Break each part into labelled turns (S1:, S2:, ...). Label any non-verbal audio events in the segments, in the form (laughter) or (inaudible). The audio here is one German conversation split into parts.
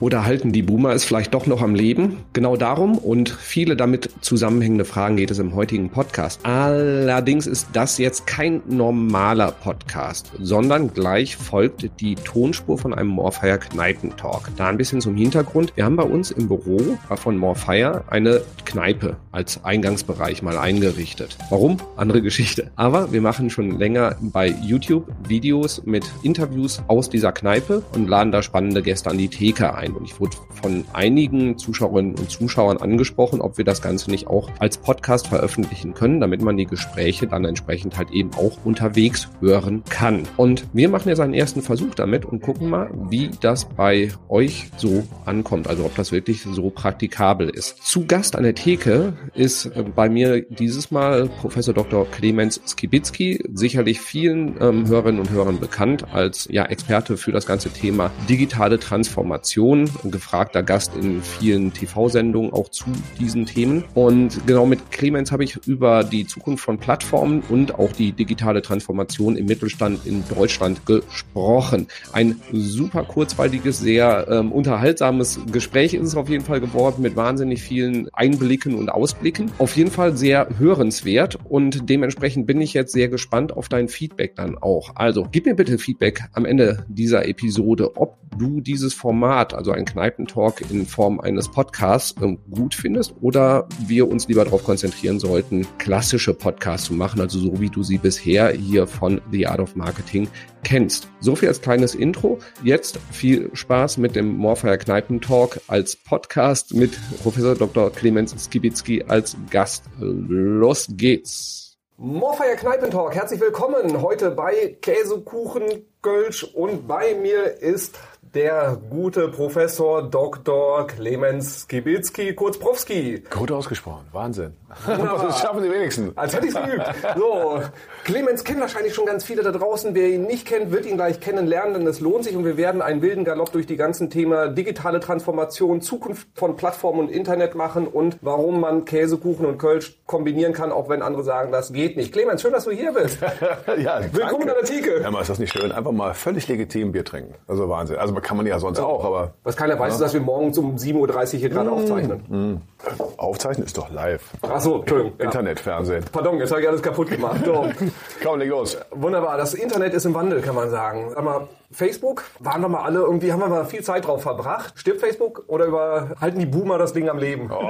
S1: oder halten die Boomer es vielleicht doch noch am Leben? Genau darum und viele damit zusammenhängende Fragen geht es im heutigen Podcast. Allerdings ist das jetzt kein normaler Podcast, sondern gleich folgt die Tonspur von einem Morfire Kneipentalk. Da ein bisschen zum Hintergrund. Wir haben bei uns im Büro von Morfire eine Kneipe als Eingangsbereich mal eingerichtet. Warum? Andere Geschichte. Aber wir machen schon länger bei YouTube Videos mit Interviews aus dieser Kneipe und laden da spannende Gäste Gäste an die Theke ein. Und ich wurde von einigen Zuschauerinnen und Zuschauern angesprochen, ob wir das Ganze nicht auch als Podcast veröffentlichen können, damit man die Gespräche dann entsprechend halt eben auch unterwegs hören kann. Und wir machen jetzt einen ersten Versuch damit und gucken mal, wie das bei euch so ankommt. Also ob das wirklich so praktikabel ist. Zu Gast an der Theke ist äh, bei mir dieses Mal Professor Dr. Clemens Skibitzky, sicherlich vielen ähm, Hörerinnen und Hörern bekannt als ja, Experte für das ganze Thema digitale Transformation, ein gefragter Gast in vielen TV-Sendungen auch zu diesen Themen. Und genau mit Clemens habe ich über die Zukunft von Plattformen und auch die digitale Transformation im Mittelstand in Deutschland gesprochen. Ein super kurzweiliges, sehr ähm, unterhaltsames Gespräch ist es auf jeden Fall geworden mit wahnsinnig vielen Einblicken und Ausblicken. Auf jeden Fall sehr hörenswert und dementsprechend bin ich jetzt sehr gespannt auf dein Feedback dann auch. Also gib mir bitte Feedback am Ende dieser Episode, ob du die dieses Format, also ein Kneipentalk in Form eines Podcasts, ähm, gut findest oder wir uns lieber darauf konzentrieren sollten, klassische Podcasts zu machen, also so wie du sie bisher hier von The Art of Marketing kennst. So viel als kleines Intro. Jetzt viel Spaß mit dem Morfire Kneipentalk als Podcast mit Professor Dr. Clemens Skibitzky als Gast. Los geht's. Morfire Kneipentalk, herzlich willkommen heute bei Käsekuchen, Kölsch und bei mir ist der gute Professor Dr. Clemens Skibitzky, kurz Profski.
S2: Gut ausgesprochen, Wahnsinn. Das schaffen die wenigsten.
S1: Als hätte ich es geübt. So, Clemens kennt wahrscheinlich schon ganz viele da draußen. Wer ihn nicht kennt, wird ihn gleich kennenlernen, denn es lohnt sich und wir werden einen wilden Galopp durch die ganzen Themen digitale Transformation, Zukunft von Plattformen und Internet machen und warum man Käsekuchen und Kölsch kombinieren kann, auch wenn andere sagen, das geht nicht. Clemens, schön, dass du hier bist. (laughs)
S2: ja, Willkommen in der Theke. Ja, mal ist das nicht schön. Einfach mal völlig legitim Bier trinken. Also Wahnsinn. Also kann man ja sonst auch, aber.
S1: Was keiner weiß, ja. ist, dass wir morgens um 7.30 Uhr hier gerade mmh, aufzeichnen. Mmh.
S2: Aufzeichnen ist doch live.
S1: Ach so, Entschuldigung.
S2: Internet, Fernsehen.
S1: Pardon, jetzt habe ich alles kaputt gemacht. So. (laughs)
S2: Komm, leg los.
S1: Wunderbar, das Internet ist im Wandel, kann man sagen. Aber Facebook, waren wir mal alle irgendwie, haben wir mal viel Zeit drauf verbracht. Stirbt Facebook oder über, halten die Boomer das Ding am Leben? Oh,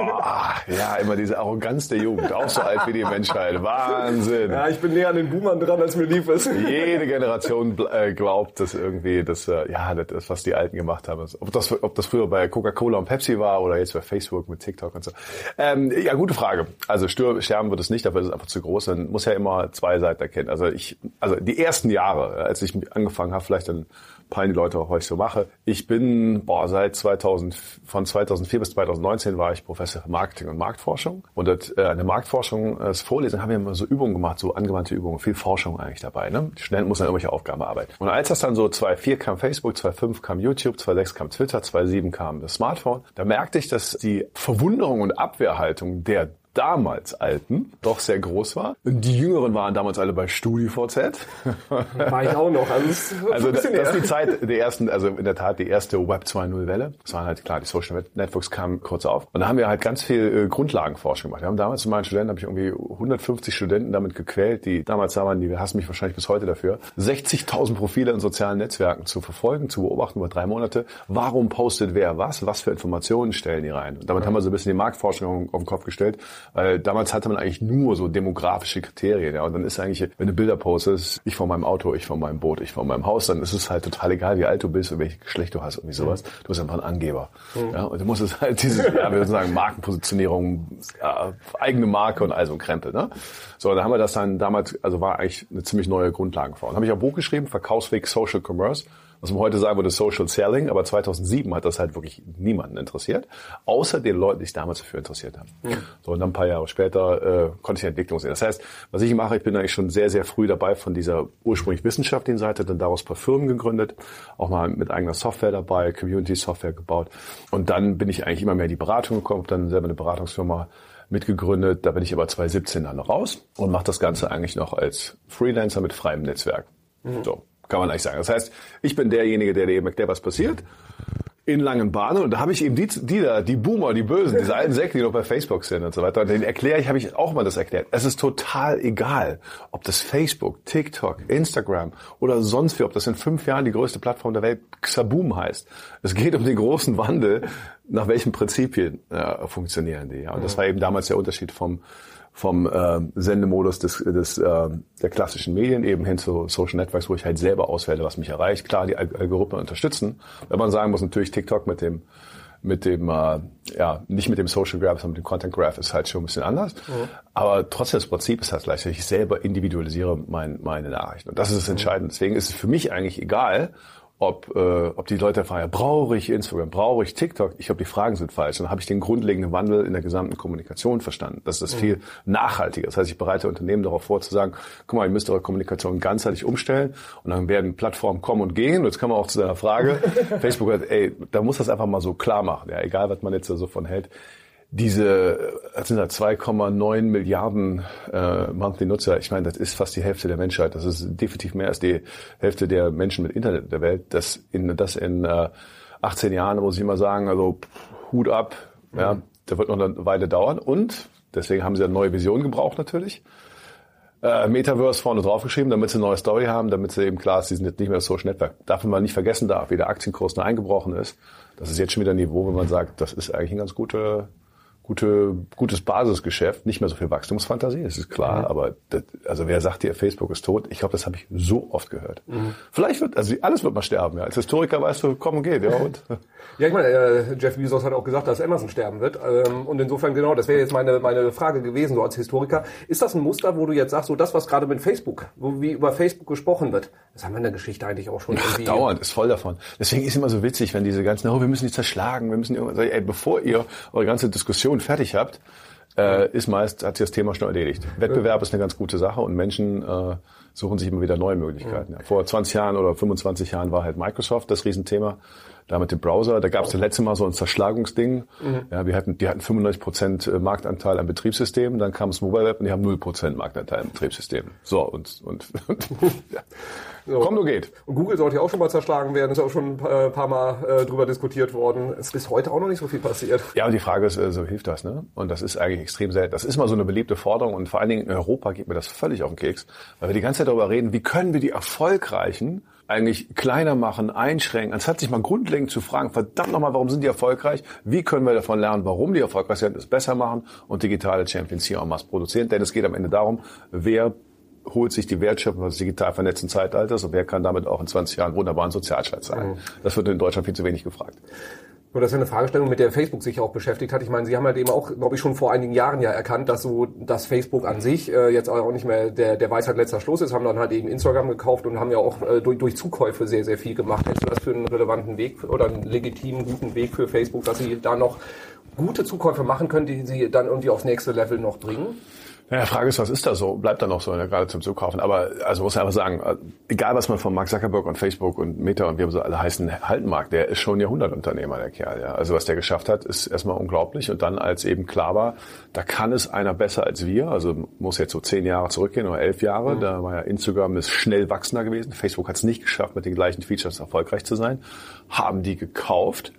S2: ja, immer diese Arroganz der Jugend, auch so alt wie die Menschheit. Wahnsinn.
S1: Ja, ich bin näher an den Boomern dran, als mir lieb ist.
S2: Jede Generation äh, glaubt, dass irgendwie das, äh, ja, das, was die Alten gemacht haben. Ob das, ob das früher bei Coca-Cola und Pepsi war oder jetzt bei Facebook mit TikTok und so. Ähm, ja, gute Frage. Also sterben wird es nicht, dafür ist es einfach zu groß. Man muss ja immer zwei Seiten erkennen. Also ich, also die ersten Jahre, als ich angefangen habe, vielleicht dann peilen die Leute auch, was ich so mache. Ich bin, boah, seit 2000, von 2004 bis 2019 war ich Professor für Marketing und Marktforschung. Und das, äh, in der Marktforschung, äh, das Vorlesen haben wir immer so Übungen gemacht, so angewandte Übungen, viel Forschung eigentlich dabei. Ne? Die Studenten mussten dann irgendwelche Aufgaben arbeiten. Und als das dann so 2004 kam Facebook, 2005 kam YouTube, 2006 kam Twitter, 2007 kam das Smartphone, da merkte ich, dass die Verwunderung und Abwehrhaltung der damals Alten doch sehr groß war. Die Jüngeren waren damals alle bei StudiVZ. (laughs)
S1: War ich auch noch.
S2: Also, das, also das, das ist die Zeit der ersten, also in der Tat die erste Web 2.0 Welle. Das waren halt klar, die Social Networks kamen kurz auf. Und da haben wir halt ganz viel äh, Grundlagenforschung gemacht. Wir haben damals zu meinen Studenten, habe ich irgendwie 150 Studenten damit gequält, die damals da waren, die hassen mich wahrscheinlich bis heute dafür, 60.000 Profile in sozialen Netzwerken zu verfolgen, zu beobachten über drei Monate. Warum postet wer was? Was für Informationen stellen die rein? Und damit ja. haben wir so ein bisschen die Marktforschung auf den Kopf gestellt weil damals hatte man eigentlich nur so demografische Kriterien. Ja. Und dann ist eigentlich, wenn du Bilder postest, ich von meinem Auto, ich von meinem Boot, ich von meinem Haus, dann ist es halt total egal, wie alt du bist und welches Geschlecht du hast, irgendwie sowas. Du bist einfach ein Angeber. Mhm. Ja. Und du musst es halt diese, ja, wir sagen, Markenpositionierung, ja, eigene Marke und all so ein Krempel. Ne? So, da haben wir das dann damals, also war eigentlich eine ziemlich neue Grundlagenform. Dann habe ich ein Buch geschrieben, Verkaufsweg Social Commerce. Was man heute sagen würde, Social Selling, aber 2007 hat das halt wirklich niemanden interessiert, außer den Leuten, die sich damals dafür interessiert haben. Mhm. So, und dann ein paar Jahre später äh, konnte ich die Entwicklung sehen. Das heißt, was ich mache, ich bin eigentlich schon sehr, sehr früh dabei von dieser ursprünglich wissenschaftlichen Seite, dann daraus ein paar Firmen gegründet, auch mal mit eigener Software dabei, Community-Software gebaut. Und dann bin ich eigentlich immer mehr in die Beratung gekommen, dann selber eine Beratungsfirma mitgegründet. Da bin ich aber 2017 dann raus und mache das Ganze eigentlich noch als Freelancer mit freiem Netzwerk. Mhm. So, kann man eigentlich sagen. Das heißt, ich bin derjenige, der dir eben erklärt, was passiert in langen Bahnen und da habe ich eben die, die da, die Boomer, die Bösen, diese alten Säcke, die noch bei Facebook sind und so weiter. Und denen erkläre ich, habe ich auch mal das erklärt. Es ist total egal, ob das Facebook, TikTok, Instagram oder sonst wie, ob das in fünf Jahren die größte Plattform der Welt Xaboom heißt. Es geht um den großen Wandel, nach welchen Prinzipien äh, funktionieren die. Ja. Und das war eben damals der Unterschied vom vom äh, Sendemodus des, des, äh, der klassischen Medien eben hin zu Social Networks, wo ich halt selber auswähle, was mich erreicht. Klar, die Algorithmen unterstützen. Wenn man sagen muss, natürlich TikTok mit dem mit dem, äh, ja, nicht mit dem Social Graph, sondern mit dem Content Graph ist halt schon ein bisschen anders. Mhm. Aber trotzdem, das Prinzip ist halt gleich. Ich selber individualisiere mein, meine Nachrichten. Und das ist das Entscheidende. Deswegen ist es für mich eigentlich egal, ob, äh, ob die Leute fragen, brauche ich Instagram, brauche ich TikTok? Ich glaube, die Fragen sind falsch. Dann habe ich den grundlegenden Wandel in der gesamten Kommunikation verstanden. Das ist das mhm. viel nachhaltiger. Das heißt, ich bereite Unternehmen darauf vor zu sagen, guck mal, ihr müsst eure Kommunikation ganzheitlich umstellen und dann werden Plattformen kommen und gehen. Und jetzt kommen wir auch zu deiner Frage. (laughs) Facebook hat, ey, da muss das einfach mal so klar machen. Ja, egal, was man jetzt da so von hält diese das sind da 2,9 Milliarden äh, Monthly Nutzer. Ich meine, das ist fast die Hälfte der Menschheit. Das ist definitiv mehr als die Hälfte der Menschen mit Internet der Welt. Das in das in äh, 18 Jahren muss ich immer sagen, also Hut ab. Mhm. Ja, da wird noch eine Weile dauern und deswegen haben sie eine neue Vision gebraucht natürlich. Äh, Metaverse vorne draufgeschrieben, damit sie eine neue Story haben, damit sie eben klar ist, sie sind jetzt nicht mehr das Social Network. Darf man nicht vergessen darf, wie der Aktienkurs nur eingebrochen ist. Das ist jetzt schon wieder ein Niveau, wo man sagt, das ist eigentlich ein ganz guter gute, gutes Basisgeschäft, nicht mehr so viel Wachstumsfantasie, das ist klar, mhm. aber das, also wer sagt dir, Facebook ist tot? Ich glaube, das habe ich so oft gehört. Mhm. Vielleicht wird, also alles wird mal sterben, ja. Als Historiker weißt du, kommen geht, ja. Und. (laughs)
S1: ja, ich meine, äh, Jeff Bezos hat auch gesagt, dass Amazon sterben wird. Ähm, und insofern, genau, das wäre jetzt meine, meine Frage gewesen, so als Historiker. Ist das ein Muster, wo du jetzt sagst, so das, was gerade mit Facebook, wo wie über Facebook gesprochen wird, das haben wir in der Geschichte eigentlich auch schon
S2: Ach, dauernd, ist voll davon. Deswegen ist immer so witzig, wenn diese ganzen, oh, wir müssen die zerschlagen, wir müssen irgendwas, ey, bevor ihr eure ganze Diskussion Diskussion fertig habt, äh, ist meist, hat sich das Thema schon erledigt. Wettbewerb ist eine ganz gute Sache und Menschen äh, suchen sich immer wieder neue Möglichkeiten. Ja. Vor 20 Jahren oder 25 Jahren war halt Microsoft das Riesenthema. Da mit dem Browser, da gab es das letzte Mal so ein Zerschlagungsding. Mhm. Ja, wir hatten, die hatten 95 Prozent äh, Marktanteil am Betriebssystem, dann kam das Mobile Web und die haben 0 Prozent Marktanteil am Betriebssystem. So, und, und, und (laughs) ja.
S1: So. Komm, nur geht. Und Google sollte ja auch schon mal zerschlagen werden, ist auch schon ein äh, paar Mal äh, drüber diskutiert worden. Es ist bis heute auch noch nicht so viel passiert.
S2: Ja, und die Frage ist, äh, so hilft das, ne? Und das ist eigentlich extrem selten. Das ist mal so eine beliebte Forderung und vor allen Dingen in Europa geht mir das völlig auf den Keks, weil wir die ganze Zeit darüber reden, wie können wir die Erfolgreichen eigentlich kleiner machen, einschränken, anstatt sich mal grundlegend zu fragen, verdammt nochmal, warum sind die erfolgreich? Wie können wir davon lernen, warum die erfolgreich sind, es besser machen und digitale Champions hier en masse produzieren? Denn es geht am Ende darum, wer holt sich die Wertschöpfung des digital vernetzten Zeitalters und wer kann damit auch in 20 Jahren wunderbar ein Sozialstaat sein? Mhm. Das wird in Deutschland viel zu wenig gefragt.
S1: Und das ist eine Fragestellung, mit der Facebook sich auch beschäftigt hat. Ich meine, Sie haben halt eben auch, glaube ich, schon vor einigen Jahren ja erkannt, dass so das Facebook an sich äh, jetzt auch nicht mehr der, der Weisheit letzter Schluss ist, haben dann halt eben Instagram gekauft und haben ja auch äh, durch, durch Zukäufe sehr, sehr viel gemacht. Hältst du das für einen relevanten Weg oder einen legitimen, guten Weg für Facebook, dass Sie da noch gute Zukäufe machen können, die Sie dann irgendwie aufs nächste Level noch bringen?
S2: Ja, die Frage ist, was ist da so? Bleibt da noch so, ne, gerade zum Zukaufen. Aber also muss ich einfach sagen, äh, egal was man von Mark Zuckerberg und Facebook und Meta und wie so alle heißen halten mag, der ist schon Jahrhundertunternehmer, der Kerl. Ja. Also was der geschafft hat, ist erstmal unglaublich. Und dann, als eben klar war, da kann es einer besser als wir, also muss jetzt so zehn Jahre zurückgehen oder elf Jahre, mhm. da war ja Instagram ist schnell wachsender gewesen. Facebook hat es nicht geschafft, mit den gleichen Features erfolgreich zu sein, haben die gekauft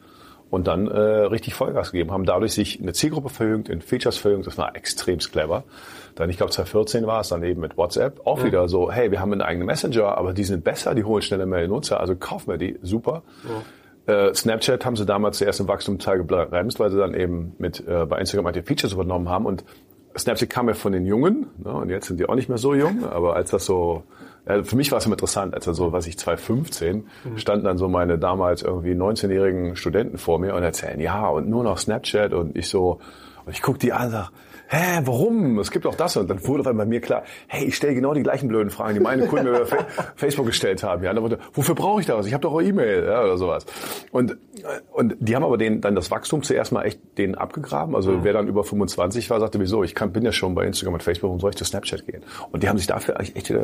S2: und dann äh, richtig Vollgas gegeben, haben dadurch sich eine Zielgruppe verjüngt, in Features verjüngt, das war extrem clever. Dann, ich glaube 2014 war es dann eben mit WhatsApp, auch mhm. wieder so, hey, wir haben einen eigenen Messenger, aber die sind besser, die holen schneller mehr Nutzer, also kaufen wir die, super. Mhm. Äh, Snapchat haben sie damals zuerst im Wachstumsteil gebremst, weil sie dann eben mit äh, bei Instagram die Features übernommen haben und Snapchat kam ja von den Jungen, ne, und jetzt sind die auch nicht mehr so jung, aber als das so ja, für mich war es immer interessant, als dann so, was ich 2015, mhm. standen dann so meine damals irgendwie 19-jährigen Studenten vor mir und erzählen, ja, und nur noch Snapchat und ich so, und ich guck die an und sag, hä, warum? Es gibt auch das. Und dann wurde bei mir klar, hey, ich stelle genau die gleichen blöden Fragen, die meine Kunden über (laughs) Facebook gestellt haben. Ja, wurde, wofür brauche ich das? Ich habe doch auch E-Mail ja, oder sowas. Und, und die haben aber den, dann das Wachstum zuerst mal echt denen abgegraben. Also mhm. wer dann über 25 war, sagte, wieso, ich kann, bin ja schon bei Instagram und Facebook, warum soll ich zu Snapchat gehen? Und die haben sich dafür eigentlich echt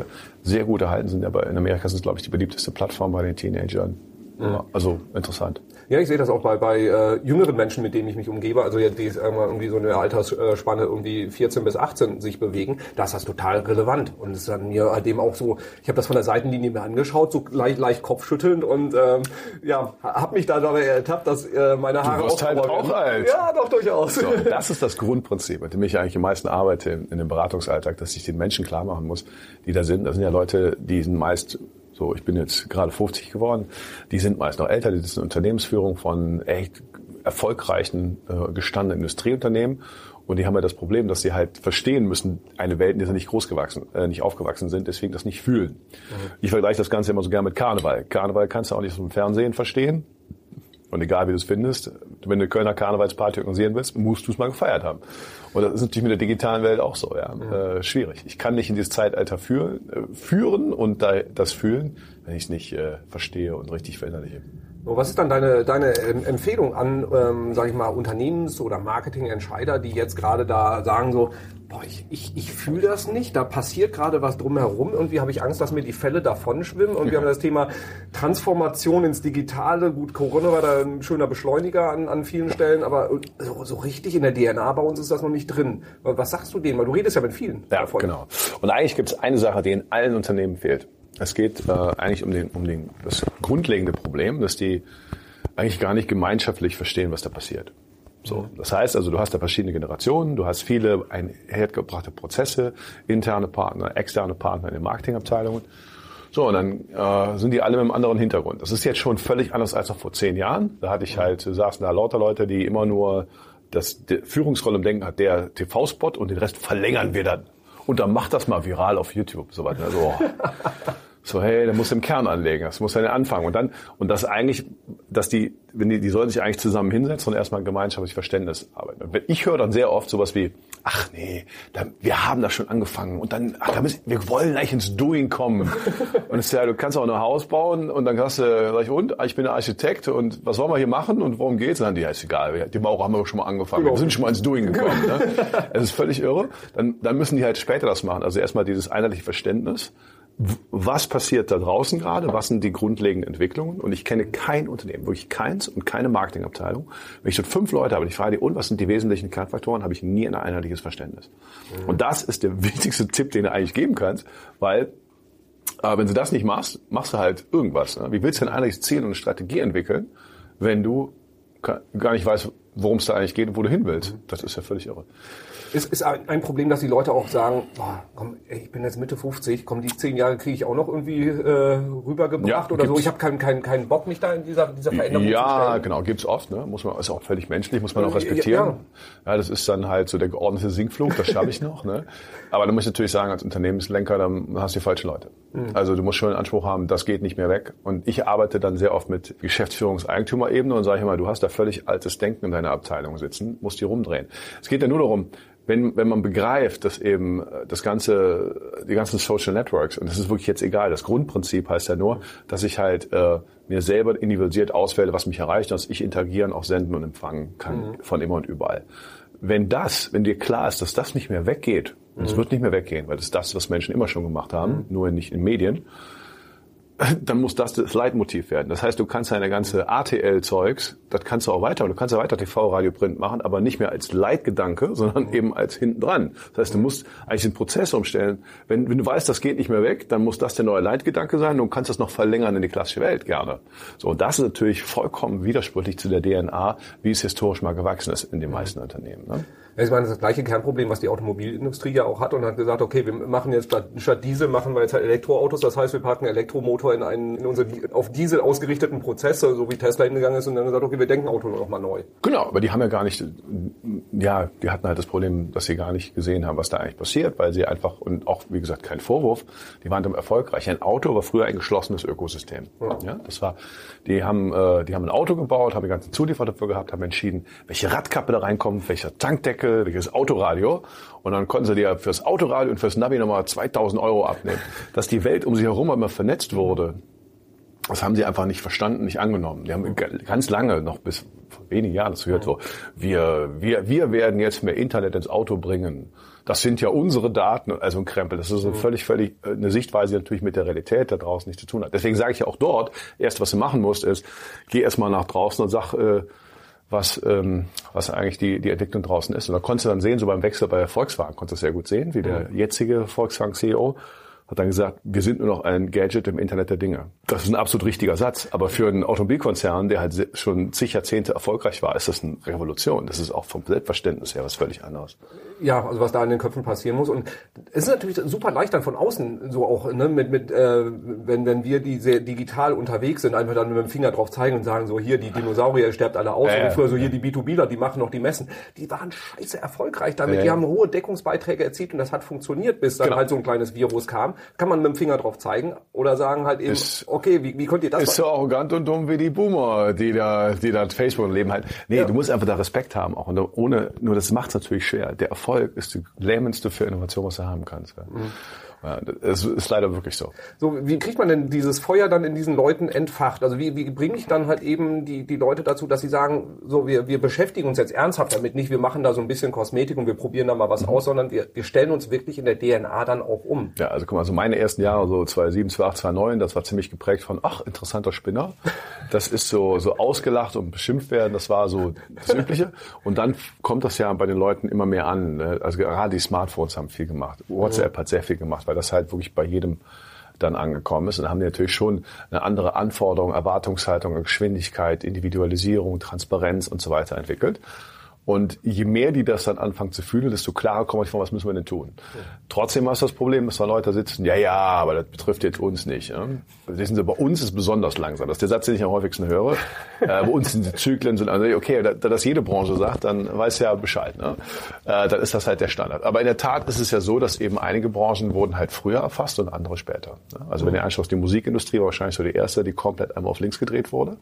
S2: sehr gut erhalten, sind aber in Amerika sind es, glaube ich, die beliebteste Plattform bei den Teenagern. Mhm. Also interessant.
S1: Ja, ich sehe das auch bei, bei äh, jüngeren Menschen, mit denen ich mich umgebe, also die irgendwie so eine Altersspanne irgendwie 14 bis 18 sich bewegen, da ist das total relevant. Und es ist dann mir halt eben auch so, ich habe das von der Seitenlinie mir angeschaut, so leicht, leicht kopfschüttelnd und ähm, ja, habe mich da dabei ertappt, dass äh, meine Haare
S2: du wirst halt auch alt.
S1: Ja, doch durchaus.
S2: So, (laughs) das ist das Grundprinzip, mit dem ich eigentlich am meisten arbeite in, in dem Beratungsalltag, dass ich den Menschen klar machen muss, die da sind. Das sind ja Leute, die sind meist so, ich bin jetzt gerade 50 geworden. Die sind meist noch älter. Die sind Unternehmensführung von echt erfolgreichen, äh, gestandenen Industrieunternehmen. Und die haben ja das Problem, dass sie halt verstehen müssen, eine Welt, in der sie nicht groß gewachsen, äh, nicht aufgewachsen sind, deswegen das nicht fühlen. Mhm. Ich vergleiche das Ganze immer so gerne mit Karneval. Karneval kannst du auch nicht so im Fernsehen verstehen. Und egal wie du es findest, wenn du Kölner Karnevalsparty organisieren willst, musst du es mal gefeiert haben. Und das ist natürlich mit der digitalen Welt auch so, ja. Mhm. Äh, schwierig. Ich kann nicht in dieses Zeitalter führen, äh, führen und da, das fühlen, wenn ich es nicht äh, verstehe und richtig verinnerliche.
S1: Was ist dann deine, deine Empfehlung an, ähm, sage ich mal, Unternehmens- oder Marketingentscheider, die jetzt gerade da sagen so, boah, ich, ich, ich fühle das nicht, da passiert gerade was drumherum, irgendwie habe ich Angst, dass mir die Fälle davon schwimmen und wir haben das Thema Transformation ins Digitale, gut, Corona war da ein schöner Beschleuniger an, an vielen Stellen, aber so, so richtig in der DNA bei uns ist das noch nicht drin. Was sagst du denen? Weil du redest ja mit vielen
S2: ja, davon. genau. Und eigentlich gibt es eine Sache, die in allen Unternehmen fehlt. Es geht äh, eigentlich um, den, um den, das grundlegende Problem, dass die eigentlich gar nicht gemeinschaftlich verstehen, was da passiert. So, das heißt also, du hast da verschiedene Generationen, du hast viele einhergebrachte Prozesse, interne Partner, externe Partner in den Marketingabteilungen. So, und dann äh, sind die alle mit einem anderen Hintergrund. Das ist jetzt schon völlig anders als noch vor zehn Jahren. Da hatte ich halt, saßen da lauter Leute, die immer nur das Führungsrolle im Denken hat, der TV-Spot und den Rest verlängern wir dann und dann mach das mal viral auf YouTube. So weiter. Also, (laughs) so, hey, der muss im Kern anlegen, das muss er anfangen. Und dann, und das eigentlich, dass die, wenn die, die sollen sich eigentlich zusammen hinsetzen und erstmal gemeinschaftlich Verständnis arbeiten. Und ich höre dann sehr oft sowas wie, ach nee, da, wir haben das schon angefangen und dann, ach, da müssen, wir wollen gleich ins Doing kommen. (laughs) und es ist ja, du kannst auch ein Haus bauen und dann kannst du, sag ich, und, ich bin der Architekt und was wollen wir hier machen und worum geht's? Und dann, ja, ist egal, die Maurer haben wir schon mal angefangen, wir sind schon mal ins Doing gekommen. Ne? (laughs) Es ist völlig irre. Dann, dann müssen die halt später das machen. Also erstmal dieses einheitliche Verständnis was passiert da draußen gerade, was sind die grundlegenden Entwicklungen. Und ich kenne kein Unternehmen, wirklich keins und keine Marketingabteilung. Wenn ich dort fünf Leute habe und ich frage die, und was sind die wesentlichen Kernfaktoren, habe ich nie ein einheitliches Verständnis. Mhm. Und das ist der (laughs) wichtigste Tipp, den du eigentlich geben kannst, weil äh, wenn du das nicht machst, machst du halt irgendwas. Ne? Wie willst du denn eigentlich Ziel und eine Strategie entwickeln, wenn du gar nicht weißt, worum es da eigentlich geht und wo du hin willst? Das ist ja völlig irre.
S1: Ist, ist ein Problem, dass die Leute auch sagen, boah, komm, ey, ich bin jetzt Mitte 50, komm, die zehn Jahre kriege ich auch noch irgendwie äh, rübergebracht ja, oder so. Ich habe keinen keinen keinen Bock, mich da in dieser, dieser Veränderung
S2: ja, zu stellen. Ja, genau, gibt's oft. Ne? Muss man, ist auch völlig menschlich, muss man auch respektieren. Ja, ja. ja das ist dann halt so der geordnete Sinkflug, das schaffe ich noch. Ne? Aber du musst natürlich sagen, als Unternehmenslenker, dann hast du die falschen Leute. Mhm. Also du musst schon einen Anspruch haben, das geht nicht mehr weg. Und ich arbeite dann sehr oft mit Geschäftsführungseigentümerebene und sage immer, du hast da völlig altes Denken in deiner Abteilung sitzen, musst die rumdrehen. Es geht ja nur darum, wenn, wenn man begreift, dass eben äh, das ganze, die ganzen Social Networks, und das ist wirklich jetzt egal, das Grundprinzip heißt ja nur, dass ich halt äh, mir selber individualisiert auswähle, was mich erreicht, dass ich interagieren, auch senden und empfangen kann mhm. von immer und überall. Wenn das, wenn dir klar ist, dass das nicht mehr weggeht, und es mhm. wird nicht mehr weggehen, weil das ist das, was Menschen immer schon gemacht haben, mhm. nur nicht in Medien, (laughs) dann muss das das Leitmotiv werden. Das heißt, du kannst deine ganze ATL-Zeugs, das kannst du auch weiter, du kannst ja weiter TV, Radio, Print machen, aber nicht mehr als Leitgedanke, sondern eben als hinten dran. Das heißt, du musst eigentlich den Prozess umstellen. Wenn, wenn du weißt, das geht nicht mehr weg, dann muss das der neue Leitgedanke sein und du kannst das noch verlängern in die klassische Welt gerne. So, und das ist natürlich vollkommen widersprüchlich zu der DNA, wie es historisch mal gewachsen ist in den meisten Unternehmen. Ne?
S1: Ich meine, das ist das gleiche Kernproblem, was die Automobilindustrie ja auch hat und hat gesagt, okay, wir machen jetzt statt, statt Diesel machen wir jetzt halt Elektroautos. Das heißt, wir packen Elektromotor in einen in unsere auf Diesel ausgerichteten Prozess, so wie Tesla hingegangen ist und dann gesagt, okay, wir denken Auto noch mal neu.
S2: Genau, aber die haben ja gar nicht, ja, die hatten halt das Problem, dass sie gar nicht gesehen haben, was da eigentlich passiert, weil sie einfach, und auch, wie gesagt, kein Vorwurf, die waren dann erfolgreich. Ein Auto war früher ein geschlossenes Ökosystem. Ja. ja das war, die haben, äh, die haben ein Auto gebaut, haben die ganzen Zulieferer dafür gehabt, haben entschieden, welche Radkappe da reinkommt, welcher Tankdeckel, welches Autoradio. Und dann konnten sie dir fürs Autoradio und fürs Navi nochmal 2000 Euro abnehmen. Dass die Welt um sie herum immer vernetzt wurde, das haben sie einfach nicht verstanden, nicht angenommen. Die haben ganz lange, noch bis vor wenigen Jahren, das gehört so, wir, wir, wir werden jetzt mehr Internet ins Auto bringen. Das sind ja unsere Daten, also ein Krempel. Das ist so völlig, völlig äh, eine Sichtweise, die natürlich mit der Realität da draußen nichts zu tun hat. Deswegen sage ich ja auch dort, erst was du machen musst, ist, geh erstmal nach draußen und sag, äh, was, ähm, was eigentlich die, die Entwicklung draußen ist. Und da konntest du dann sehen, so beim Wechsel bei Volkswagen, konntest du sehr gut sehen, wie der jetzige Volkswagen-CEO hat dann gesagt, wir sind nur noch ein Gadget im Internet der Dinge. Das ist ein absolut richtiger Satz. Aber für einen Automobilkonzern, der halt schon zig Jahrzehnte erfolgreich war, ist das eine Revolution. Das ist auch vom Selbstverständnis her was völlig anderes.
S1: Ja, also was da in den Köpfen passieren muss. Und es ist natürlich super leicht dann von außen so auch, ne, mit, mit äh, wenn, wenn wir die sehr digital unterwegs sind, einfach dann mit dem Finger drauf zeigen und sagen, so hier, die Dinosaurier, sterbt alle aus. Äh, und früher so hier die B2Bler, die machen noch die Messen. Die waren scheiße erfolgreich damit. Äh, die haben hohe Deckungsbeiträge erzielt und das hat funktioniert, bis dann genau. halt so ein kleines Virus kam kann man mit dem Finger drauf zeigen oder sagen halt eben, ist, okay, wie, wie könnt ihr das
S2: Ist so arrogant und dumm wie die Boomer, die da, die da Facebook leben halt. Nee, ja. du musst einfach da Respekt haben auch. Und ohne, nur das macht es natürlich schwer. Der Erfolg ist die lähmendste für Innovation, was du haben kannst. Mhm. Ja, es ist leider wirklich so.
S1: So, wie kriegt man denn dieses Feuer dann in diesen Leuten entfacht? Also wie, wie bringe ich dann halt eben die, die Leute dazu, dass sie sagen, so wir, wir beschäftigen uns jetzt ernsthaft damit, nicht wir machen da so ein bisschen Kosmetik und wir probieren da mal was mhm. aus, sondern wir, wir stellen uns wirklich in der DNA dann auch um.
S2: Ja, also guck mal, so meine ersten Jahre, so 2007, 2008, 2009, das war ziemlich geprägt von, ach, interessanter Spinner. Das ist so, so ausgelacht und beschimpft werden, das war so das Übliche. Und dann kommt das ja bei den Leuten immer mehr an. Ne? Also gerade die Smartphones haben viel gemacht. WhatsApp mhm. hat sehr viel gemacht, weil das halt wirklich bei jedem dann angekommen ist. Und dann haben die natürlich schon eine andere Anforderung, Erwartungshaltung, Geschwindigkeit, Individualisierung, Transparenz und so weiter entwickelt. Und je mehr die das dann anfangen zu fühlen, desto klarer komme ich von, was müssen wir denn tun. Ja. Trotzdem hast du das Problem, dass da Leute sitzen, ja, ja, aber das betrifft jetzt uns nicht. Ja? Wissen Sie, bei uns ist es besonders langsam. Das ist der Satz, den ich am häufigsten höre. (laughs) äh, bei uns sind die Zyklen, sind, also okay, da, da das jede Branche sagt, dann weiß ja Bescheid. Ne? Äh, dann ist das halt der Standard. Aber in der Tat ist es ja so, dass eben einige Branchen wurden halt früher erfasst und andere später. Ne? Also wenn ihr anschaust, die Musikindustrie war wahrscheinlich so die erste, die komplett einmal auf links gedreht wurde.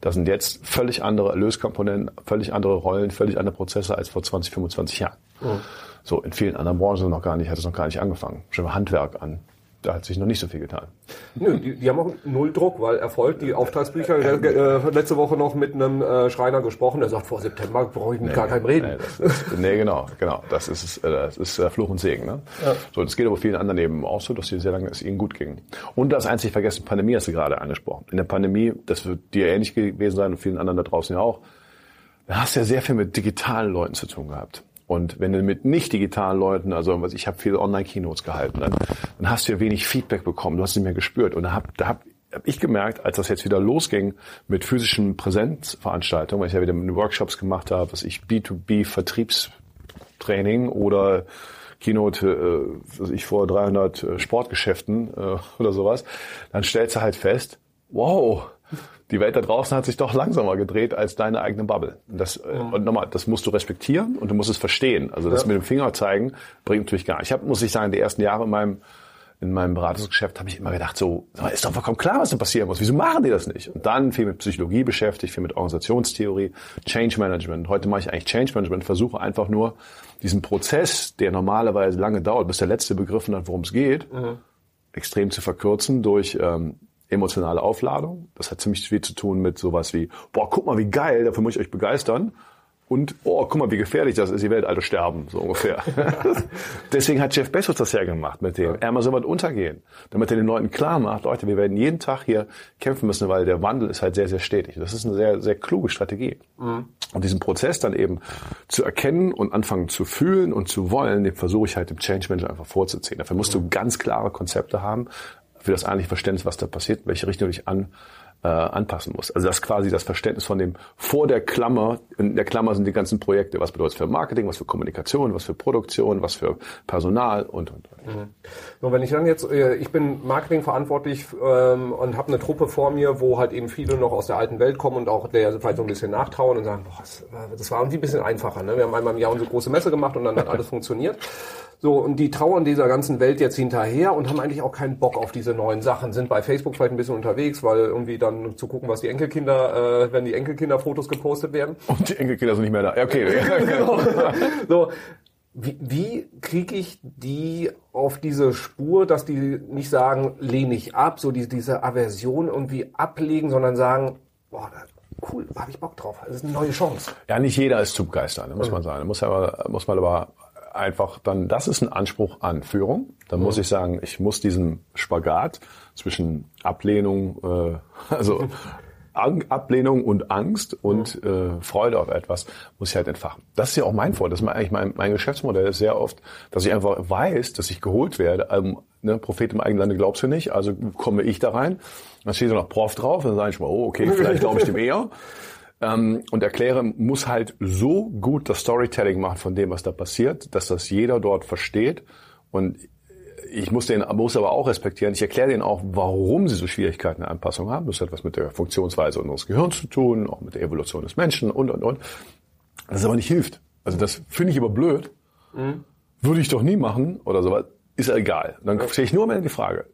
S2: Das sind jetzt völlig andere Erlöskomponenten, völlig andere Rollen, völlig andere Prozesse als vor 20, 25 Jahren. Mhm. So, in vielen anderen Branchen noch gar nicht, hat es noch gar nicht angefangen. Schon Handwerk an da hat sich noch nicht so viel getan.
S1: Nö, die, die haben auch null Druck, weil Erfolg, die Auftragsbücher, äh, letzte Woche noch mit einem äh, Schreiner gesprochen, der sagt, vor September brauche ich mit nee, gar keinem reden.
S2: Nee, ist, nee, genau, genau. Das ist, äh, das ist äh, Fluch und Segen. Ne? Ja. So, das geht aber vielen anderen eben auch so, dass sie sehr lange es ihnen gut ging. Und das einzig vergessen, Pandemie hast du gerade angesprochen. In der Pandemie, das wird dir ähnlich gewesen sein und vielen anderen da draußen ja auch, da hast du ja sehr viel mit digitalen Leuten zu tun gehabt. Und wenn du mit nicht digitalen Leuten, also was ich habe viele Online-Keynotes gehalten, dann, dann hast du ja wenig Feedback bekommen, du hast es nicht mehr gespürt. Und da habe da hab, hab ich gemerkt, als das jetzt wieder losging mit physischen Präsenzveranstaltungen, weil ich ja wieder Workshops gemacht habe, was ich B2B-Vertriebstraining oder Keynote, äh, was ich vor 300 äh, Sportgeschäften äh, oder sowas, dann stellst du halt fest, wow, die Welt da draußen hat sich doch langsamer gedreht als deine eigene Bubble. Und, das, mhm. und nochmal, das musst du respektieren und du musst es verstehen. Also das ja. mit dem Finger zeigen bringt natürlich gar nicht. Ich habe, muss ich sagen, die ersten Jahre in meinem in meinem Beratungsgeschäft habe ich immer gedacht, so, ist doch vollkommen klar, was da passieren muss. Wieso machen die das nicht? Und dann viel mit Psychologie beschäftigt, viel mit Organisationstheorie, Change Management. Heute mache ich eigentlich Change Management, versuche einfach nur diesen Prozess, der normalerweise lange dauert, bis der Letzte begriffen hat, worum es geht, mhm. extrem zu verkürzen durch ähm, emotionale Aufladung. Das hat ziemlich viel zu tun mit sowas wie, boah, guck mal, wie geil, dafür muss ich euch begeistern. Und, oh, guck mal, wie gefährlich das ist, die Welt alle sterben, so ungefähr. (laughs) Deswegen hat Jeff Bezos das ja gemacht mit dem. Amazon wird untergehen. Damit er den Leuten klar macht, Leute, wir werden jeden Tag hier kämpfen müssen, weil der Wandel ist halt sehr, sehr stetig. Das ist eine sehr, sehr kluge Strategie. Mhm. Und diesen Prozess dann eben zu erkennen und anfangen zu fühlen und zu wollen, den versuche ich halt dem Change Manager einfach vorzuziehen. Dafür musst du ganz klare Konzepte haben, für das eigentliche Verständnis, was da passiert, welche Richtung du dich an, äh, anpassen muss. Also das ist quasi das Verständnis von dem vor der Klammer, in der Klammer sind die ganzen Projekte, was bedeutet es für Marketing, was für Kommunikation, was für Produktion, was für Personal und und und. Mhm.
S1: So, wenn ich dann jetzt, äh, ich bin Marketing verantwortlich ähm, und habe eine Truppe vor mir, wo halt eben viele noch aus der alten Welt kommen und auch der vielleicht so ein bisschen nachtrauen und sagen, boah, das, das war irgendwie ein bisschen einfacher. Ne? Wir haben einmal im Jahr unsere große Messe gemacht und dann hat (laughs) alles funktioniert. So, und die trauern dieser ganzen Welt jetzt hinterher und haben eigentlich auch keinen Bock auf diese neuen Sachen, sind bei Facebook vielleicht ein bisschen unterwegs, weil irgendwie dann zu gucken, was die Enkelkinder, äh, wenn die Enkelkinder Fotos gepostet werden. (laughs)
S2: Und die Enkelkinder sind nicht mehr da. Okay. (laughs)
S1: genau. (laughs) So, wie, wie kriege ich die auf diese Spur, dass die nicht sagen, lehne ich ab, so die, diese Aversion irgendwie ablegen, sondern sagen, boah, cool, habe ich Bock drauf. Das ist eine neue Chance.
S2: Ja, nicht jeder ist zu begeistern, muss man sagen. Muss aber, muss man aber einfach dann, das ist ein Anspruch an Führung. Dann mhm. muss ich sagen, ich muss diesen Spagat zwischen Ablehnung, äh, (laughs) also Ablehnung und Angst und äh, Freude auf etwas muss ich halt entfachen. Das ist ja auch mein Vorteil. Das ist eigentlich mein, mein Geschäftsmodell ist sehr oft, dass ich einfach weiß, dass ich geholt werde. Ähm, ne, Prophet im eigenen Lande glaubst du nicht, also komme ich da rein. Dann steht da noch Prof drauf, dann sage ich mal, oh, okay, (laughs) vielleicht glaube ich dem eher ähm, und erkläre, muss halt so gut das Storytelling machen von dem, was da passiert, dass das jeder dort versteht. Und ich muss den muss aber auch respektieren. Ich erkläre denen auch, warum sie so Schwierigkeiten der Anpassung haben. Das hat was mit der Funktionsweise unseres Gehirns zu tun, auch mit der Evolution des Menschen und und und. Das aber nicht hilft. Also das finde ich aber blöd. Mhm. Würde ich doch nie machen oder sowas. Ist ja egal. Dann stelle ich nur am Ende die Frage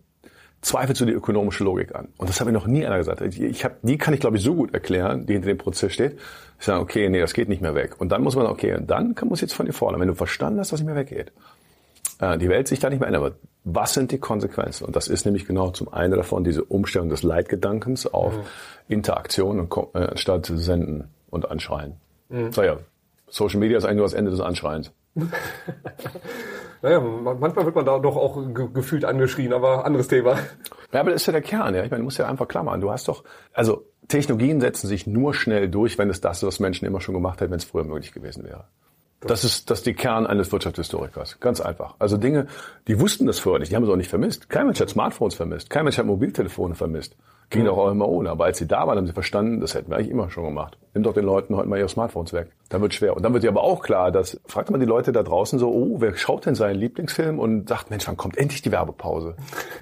S2: zweifelst du die ökonomische Logik an. Und das habe ich noch nie einer gesagt. Ich hab, die kann ich, glaube ich, so gut erklären, die hinter dem Prozess steht. Ich sage, okay, nee, das geht nicht mehr weg. Und dann muss man, okay, und dann kann man es jetzt von dir fordern. Wenn du verstanden hast, dass nicht mehr weggeht. Äh, die Welt sich da nicht mehr ändern wird. Was sind die Konsequenzen? Und das ist nämlich genau zum einen davon diese Umstellung des Leitgedankens auf mhm. Interaktion und, äh, anstatt senden und anschreien. Mhm. So ja, Social Media ist eigentlich nur das Ende des Anschreiens. (laughs)
S1: Naja, manchmal wird man da doch auch ge gefühlt angeschrien, aber anderes Thema.
S2: Ja, aber das ist ja der Kern, ja. Ich meine, du musst ja einfach klammern. Du hast doch, also Technologien setzen sich nur schnell durch, wenn es das, was Menschen immer schon gemacht haben, wenn es früher möglich gewesen wäre. Das ist, das ist die Kern eines Wirtschaftshistorikers. Ganz einfach. Also Dinge, die wussten das vorher nicht, die haben es auch nicht vermisst. Kein Mensch hat Smartphones vermisst. Kein Mensch hat Mobiltelefone vermisst. Ging doch auch immer ohne. Aber als sie da waren, haben sie verstanden, das hätten wir eigentlich immer schon gemacht. Nimm doch den Leuten heute mal ihre Smartphones weg. Dann wird schwer. Und dann wird dir aber auch klar, dass, fragt man die Leute da draußen so, oh, wer schaut denn seinen Lieblingsfilm und sagt, Mensch, wann kommt endlich die Werbepause?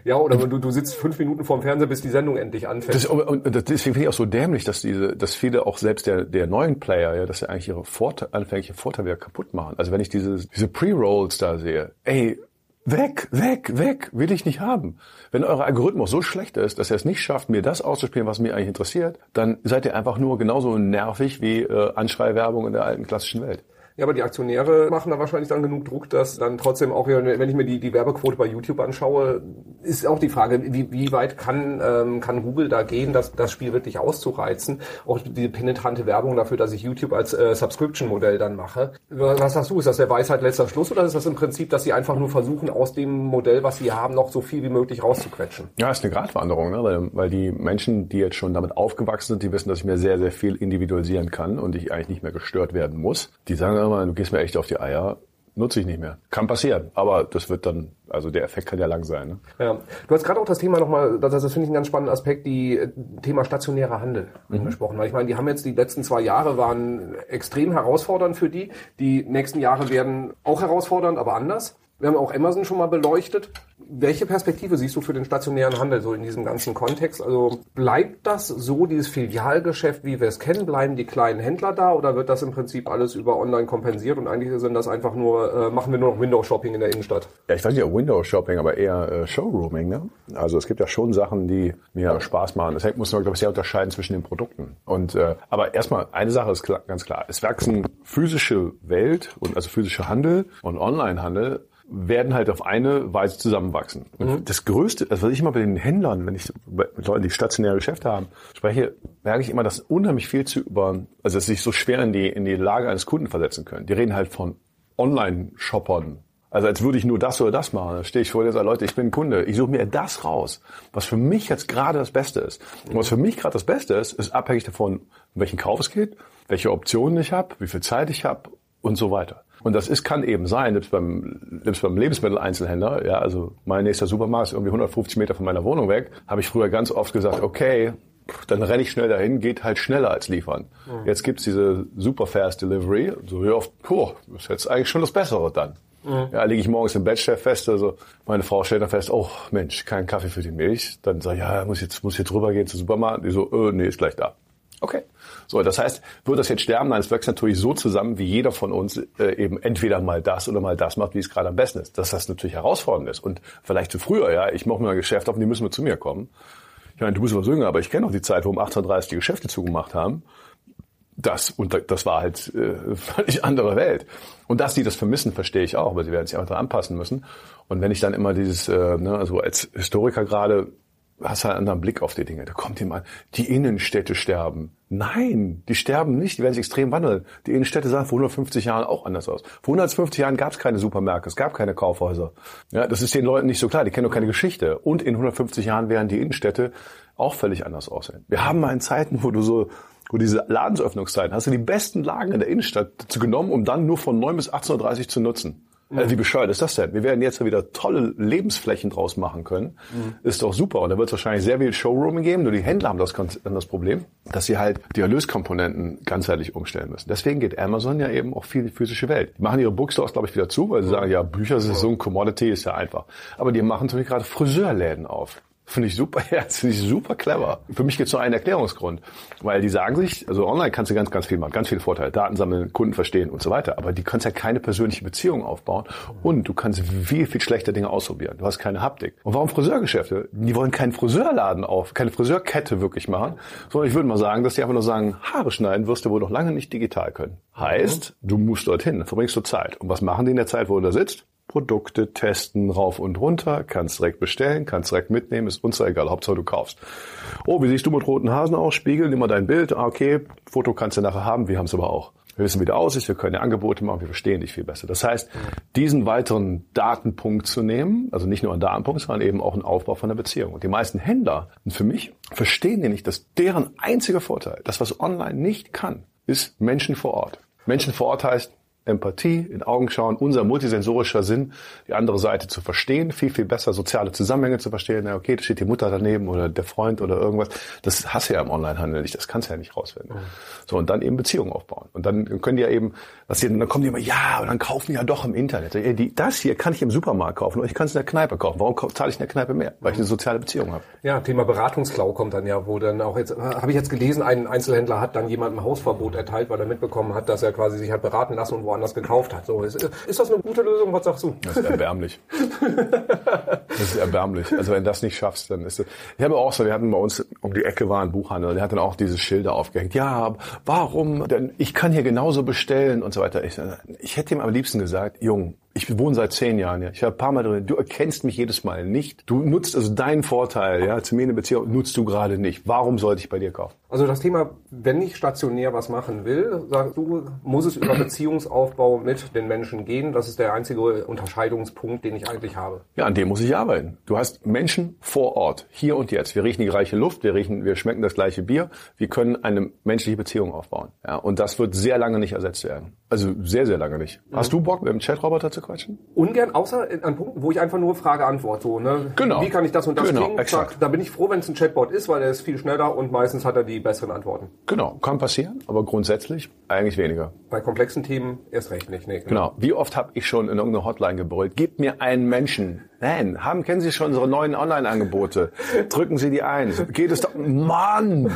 S1: Ja, oder du, du sitzt fünf Minuten vorm Fernseher, bis die Sendung endlich anfängt.
S2: Das, und deswegen finde ich auch so dämlich, dass diese, dass viele auch selbst der, der neuen Player, ja, dass sie eigentlich ihre Vorteile, anfängliche Vorteile wieder kaputt machen. Also wenn ich diese, diese Pre-Rolls da sehe, ey, Weg, weg, weg, will ich nicht haben. Wenn euer Algorithmus so schlecht ist, dass er es nicht schafft, mir das auszuspielen, was mich eigentlich interessiert, dann seid ihr einfach nur genauso nervig wie äh, Anschreiwerbung in der alten klassischen Welt.
S1: Ja, aber die Aktionäre machen da wahrscheinlich dann genug Druck, dass dann trotzdem auch, wenn ich mir die, die Werbequote bei YouTube anschaue, ist auch die Frage, wie, wie weit kann, ähm, kann Google da gehen, das, das Spiel wirklich auszureizen? Auch diese penetrante Werbung dafür, dass ich YouTube als äh, Subscription-Modell dann mache. Was sagst du? Ist das der Weisheit letzter Schluss oder ist das im Prinzip, dass sie einfach nur versuchen, aus dem Modell, was sie haben, noch so viel wie möglich rauszuquetschen?
S2: Ja, ist eine Gratwanderung, ne? weil, weil die Menschen, die jetzt schon damit aufgewachsen sind, die wissen, dass ich mir sehr, sehr viel individualisieren kann und ich eigentlich nicht mehr gestört werden muss. Die sagen immer, du gehst mir echt auf die Eier, nutze ich nicht mehr. Kann passieren, aber das wird dann, also der Effekt kann ja lang sein. Ne?
S1: Ja. Du hast gerade auch das Thema nochmal, das, das finde ich einen ganz spannenden Aspekt, die äh, Thema stationärer Handel mhm. angesprochen. Weil ich meine, die haben jetzt die letzten zwei Jahre waren extrem herausfordernd für die. Die nächsten Jahre werden auch herausfordernd, aber anders. Wir haben auch Amazon schon mal beleuchtet. Welche Perspektive siehst du für den stationären Handel so in diesem ganzen Kontext? Also bleibt das so, dieses Filialgeschäft, wie wir es kennen? Bleiben die kleinen Händler da oder wird das im Prinzip alles über online kompensiert und eigentlich sind das einfach nur, äh, machen wir nur noch Window-Shopping in der Innenstadt?
S2: Ja, ich weiß nicht, Window-Shopping, aber eher äh, Showrooming. Ne? Also es gibt ja schon Sachen, die mir Spaß machen. Deshalb muss man, glaube ich, sehr unterscheiden zwischen den Produkten. Und äh, aber erstmal, eine Sache ist klar, ganz klar. Es wachsen physische Welt und also physische Handel und Online-Handel werden halt auf eine Weise zusammenwachsen. Mhm. Das Größte, also was ich immer bei den Händlern, wenn ich mit Leuten, die stationäre Geschäfte haben, spreche, merke ich immer, dass unheimlich viel zu über, also dass sie sich so schwer in die, in die Lage eines Kunden versetzen können. Die reden halt von Online-Shoppern. Also als würde ich nur das oder das machen. Da stehe ich vor dir und sage, Leute, ich bin Kunde. Ich suche mir das raus, was für mich jetzt gerade das Beste ist. Und was für mich gerade das Beste ist, ist abhängig davon, um welchen Kauf es geht, welche Optionen ich habe, wie viel Zeit ich habe und so weiter. Und das ist, kann eben sein, selbst beim, selbst beim Lebensmitteleinzelhändler, ja, also mein nächster Supermarkt ist irgendwie 150 Meter von meiner Wohnung weg, habe ich früher ganz oft gesagt, okay, dann renne ich schnell dahin, geht halt schneller als liefern. Mhm. Jetzt gibt's diese super fast Delivery. So, ja, puh, das ist jetzt eigentlich schon das Bessere dann. Mhm. Ja, liege ich morgens im Bett, stell fest, also meine Frau stellt dann fest, oh Mensch, kein Kaffee für die Milch. Dann sage ich, ja, muss jetzt, muss jetzt rübergehen zum Supermarkt. Die so, äh, nee, ist gleich da. Okay. So, das heißt, wird das jetzt sterben? Nein, es wächst natürlich so zusammen, wie jeder von uns äh, eben entweder mal das oder mal das macht, wie es gerade am besten ist. Dass das natürlich herausfordernd ist. Und vielleicht zu früher, ja, ich mache mir ein Geschäft auf, die müssen wir zu mir kommen. Ich meine, du bist was jünger, aber ich kenne noch die Zeit, wo um 1830 die Geschäfte zugemacht haben. Das, und das war halt äh, (laughs) völlig andere Welt. Und dass die das vermissen, verstehe ich auch, aber sie werden sich einfach daran anpassen müssen. Und wenn ich dann immer dieses, äh, ne, also als Historiker gerade hast halt einen anderen Blick auf die Dinge. Da kommt jemand, die Innenstädte sterben. Nein, die sterben nicht, die werden sich extrem wandeln. Die Innenstädte sahen vor 150 Jahren auch anders aus. Vor 150 Jahren gab es keine Supermärkte, es gab keine Kaufhäuser. Ja, das ist den Leuten nicht so klar, die kennen doch keine Geschichte. Und in 150 Jahren werden die Innenstädte auch völlig anders aussehen. Wir haben mal in Zeiten, wo du so wo diese Ladensöffnungszeiten, hast du die besten Lagen in der Innenstadt genommen, um dann nur von 9 bis 18.30 Uhr zu nutzen. Mhm. wie bescheuert ist das denn? Wir werden jetzt wieder tolle Lebensflächen draus machen können. Mhm. Ist doch super. Und da wird es wahrscheinlich sehr viel Showrooming geben. Nur die Händler haben das, das Problem, dass sie halt die Erlöskomponenten ganzheitlich umstellen müssen. Deswegen geht Amazon ja eben auch viel in die physische Welt. Die machen ihre Bookstores, glaube ich, wieder zu, weil sie sagen, ja, Bücher sind so ein Commodity, ist ja einfach. Aber die machen natürlich gerade Friseurläden auf. Finde ich super, (laughs) ja, finde ich super clever. Für mich gibt es nur einen Erklärungsgrund. Weil die sagen sich, also online kannst du ganz, ganz viel machen, ganz viele Vorteile, Daten sammeln, Kunden verstehen und so weiter. Aber die kannst ja keine persönliche Beziehung aufbauen und du kannst viel, viel schlechter Dinge ausprobieren. Du hast keine Haptik. Und warum Friseurgeschäfte? Die wollen keinen Friseurladen auf, keine Friseurkette wirklich machen, sondern ich würde mal sagen, dass die einfach nur sagen, Haare schneiden wirst du wohl noch lange nicht digital können. Heißt, du musst dorthin, verbringst du Zeit. Und was machen die in der Zeit, wo du da sitzt? Produkte testen rauf und runter, kannst direkt bestellen, kannst direkt mitnehmen, ist uns egal, Hauptsache du kaufst. Oh, wie siehst du mit roten Hasen aus? Spiegel, nimm mal dein Bild. Ah, okay, Foto kannst du nachher haben, wir haben es aber auch. Wir wissen, wie der aussieht, wir können ja Angebote machen, wir verstehen dich viel besser. Das heißt, diesen weiteren Datenpunkt zu nehmen, also nicht nur ein Datenpunkt, sondern eben auch ein Aufbau von der Beziehung. Und die meisten Händler, und für mich, verstehen nicht, dass deren einziger Vorteil, das was online nicht kann, ist Menschen vor Ort. Menschen vor Ort heißt, Empathie, in Augen schauen, unser multisensorischer Sinn, die andere Seite zu verstehen, viel, viel besser soziale Zusammenhänge zu verstehen. Ja, okay, da steht die Mutter daneben oder der Freund oder irgendwas. Das hast du ja im Onlinehandel nicht, das kannst du ja nicht rausfinden. Mhm. So, und dann eben Beziehungen aufbauen. Und dann können die ja eben, was die, dann kommen die immer, ja, und dann kaufen die ja doch im Internet. Die, das hier kann ich im Supermarkt kaufen und ich kann es in der Kneipe kaufen. Warum zahle ich in der Kneipe mehr? Weil ich eine soziale Beziehung habe.
S1: Ja, Thema Beratungsklau kommt dann ja, wo dann auch jetzt, habe ich jetzt gelesen, ein Einzelhändler hat dann jemandem Hausverbot erteilt, weil er mitbekommen hat, dass er quasi sich hat beraten lassen und woanders gekauft hat. So, ist, ist das eine gute Lösung? Was sagst du?
S2: Das ist erbärmlich. (laughs) das ist erbärmlich. Also wenn du das nicht schaffst, dann ist es. Ich habe auch so, wir hatten bei uns um die Ecke war ein Buchhandel, der hat dann auch diese Schilder aufgehängt. Ja, warum? Denn ich kann hier genauso bestellen und so weiter. Ich, ich hätte ihm am liebsten gesagt, Jung, ich wohne seit zehn Jahren ja. Ich habe ein paar Mal drin. Du erkennst mich jedes Mal nicht. Du nutzt also deinen Vorteil, ja, zu mir eine Beziehung nutzt du gerade nicht. Warum sollte ich bei dir kaufen?
S1: Also das Thema, wenn ich stationär was machen will, sagst du, muss es über Beziehungsaufbau mit den Menschen gehen. Das ist der einzige Unterscheidungspunkt, den ich eigentlich habe.
S2: Ja, an dem muss ich arbeiten. Du hast Menschen vor Ort, hier und jetzt. Wir riechen die gleiche Luft, wir riechen, wir schmecken das gleiche Bier. Wir können eine menschliche Beziehung aufbauen. Ja, und das wird sehr lange nicht ersetzt werden. Also sehr, sehr lange nicht. Mhm. Hast du Bock, mit dem Chatroboter zu quatschen?
S1: Ungern, außer an Punkten, wo ich einfach nur Frage-Antwort so, ne?
S2: Genau.
S1: Wie kann ich das und das genau, kriegen? Exakt. Da bin ich froh, wenn es ein Chatbot ist, weil er ist viel schneller und meistens hat er die besseren Antworten.
S2: Genau, kann passieren, aber grundsätzlich eigentlich weniger.
S1: Bei komplexen Themen erst recht nicht. Nee,
S2: genau. genau. Wie oft habe ich schon in irgendeiner Hotline gebrüllt, gib mir einen Menschen. Nein, haben, kennen Sie schon unsere neuen Online-Angebote? Drücken Sie die ein. Geht es doch, Mann!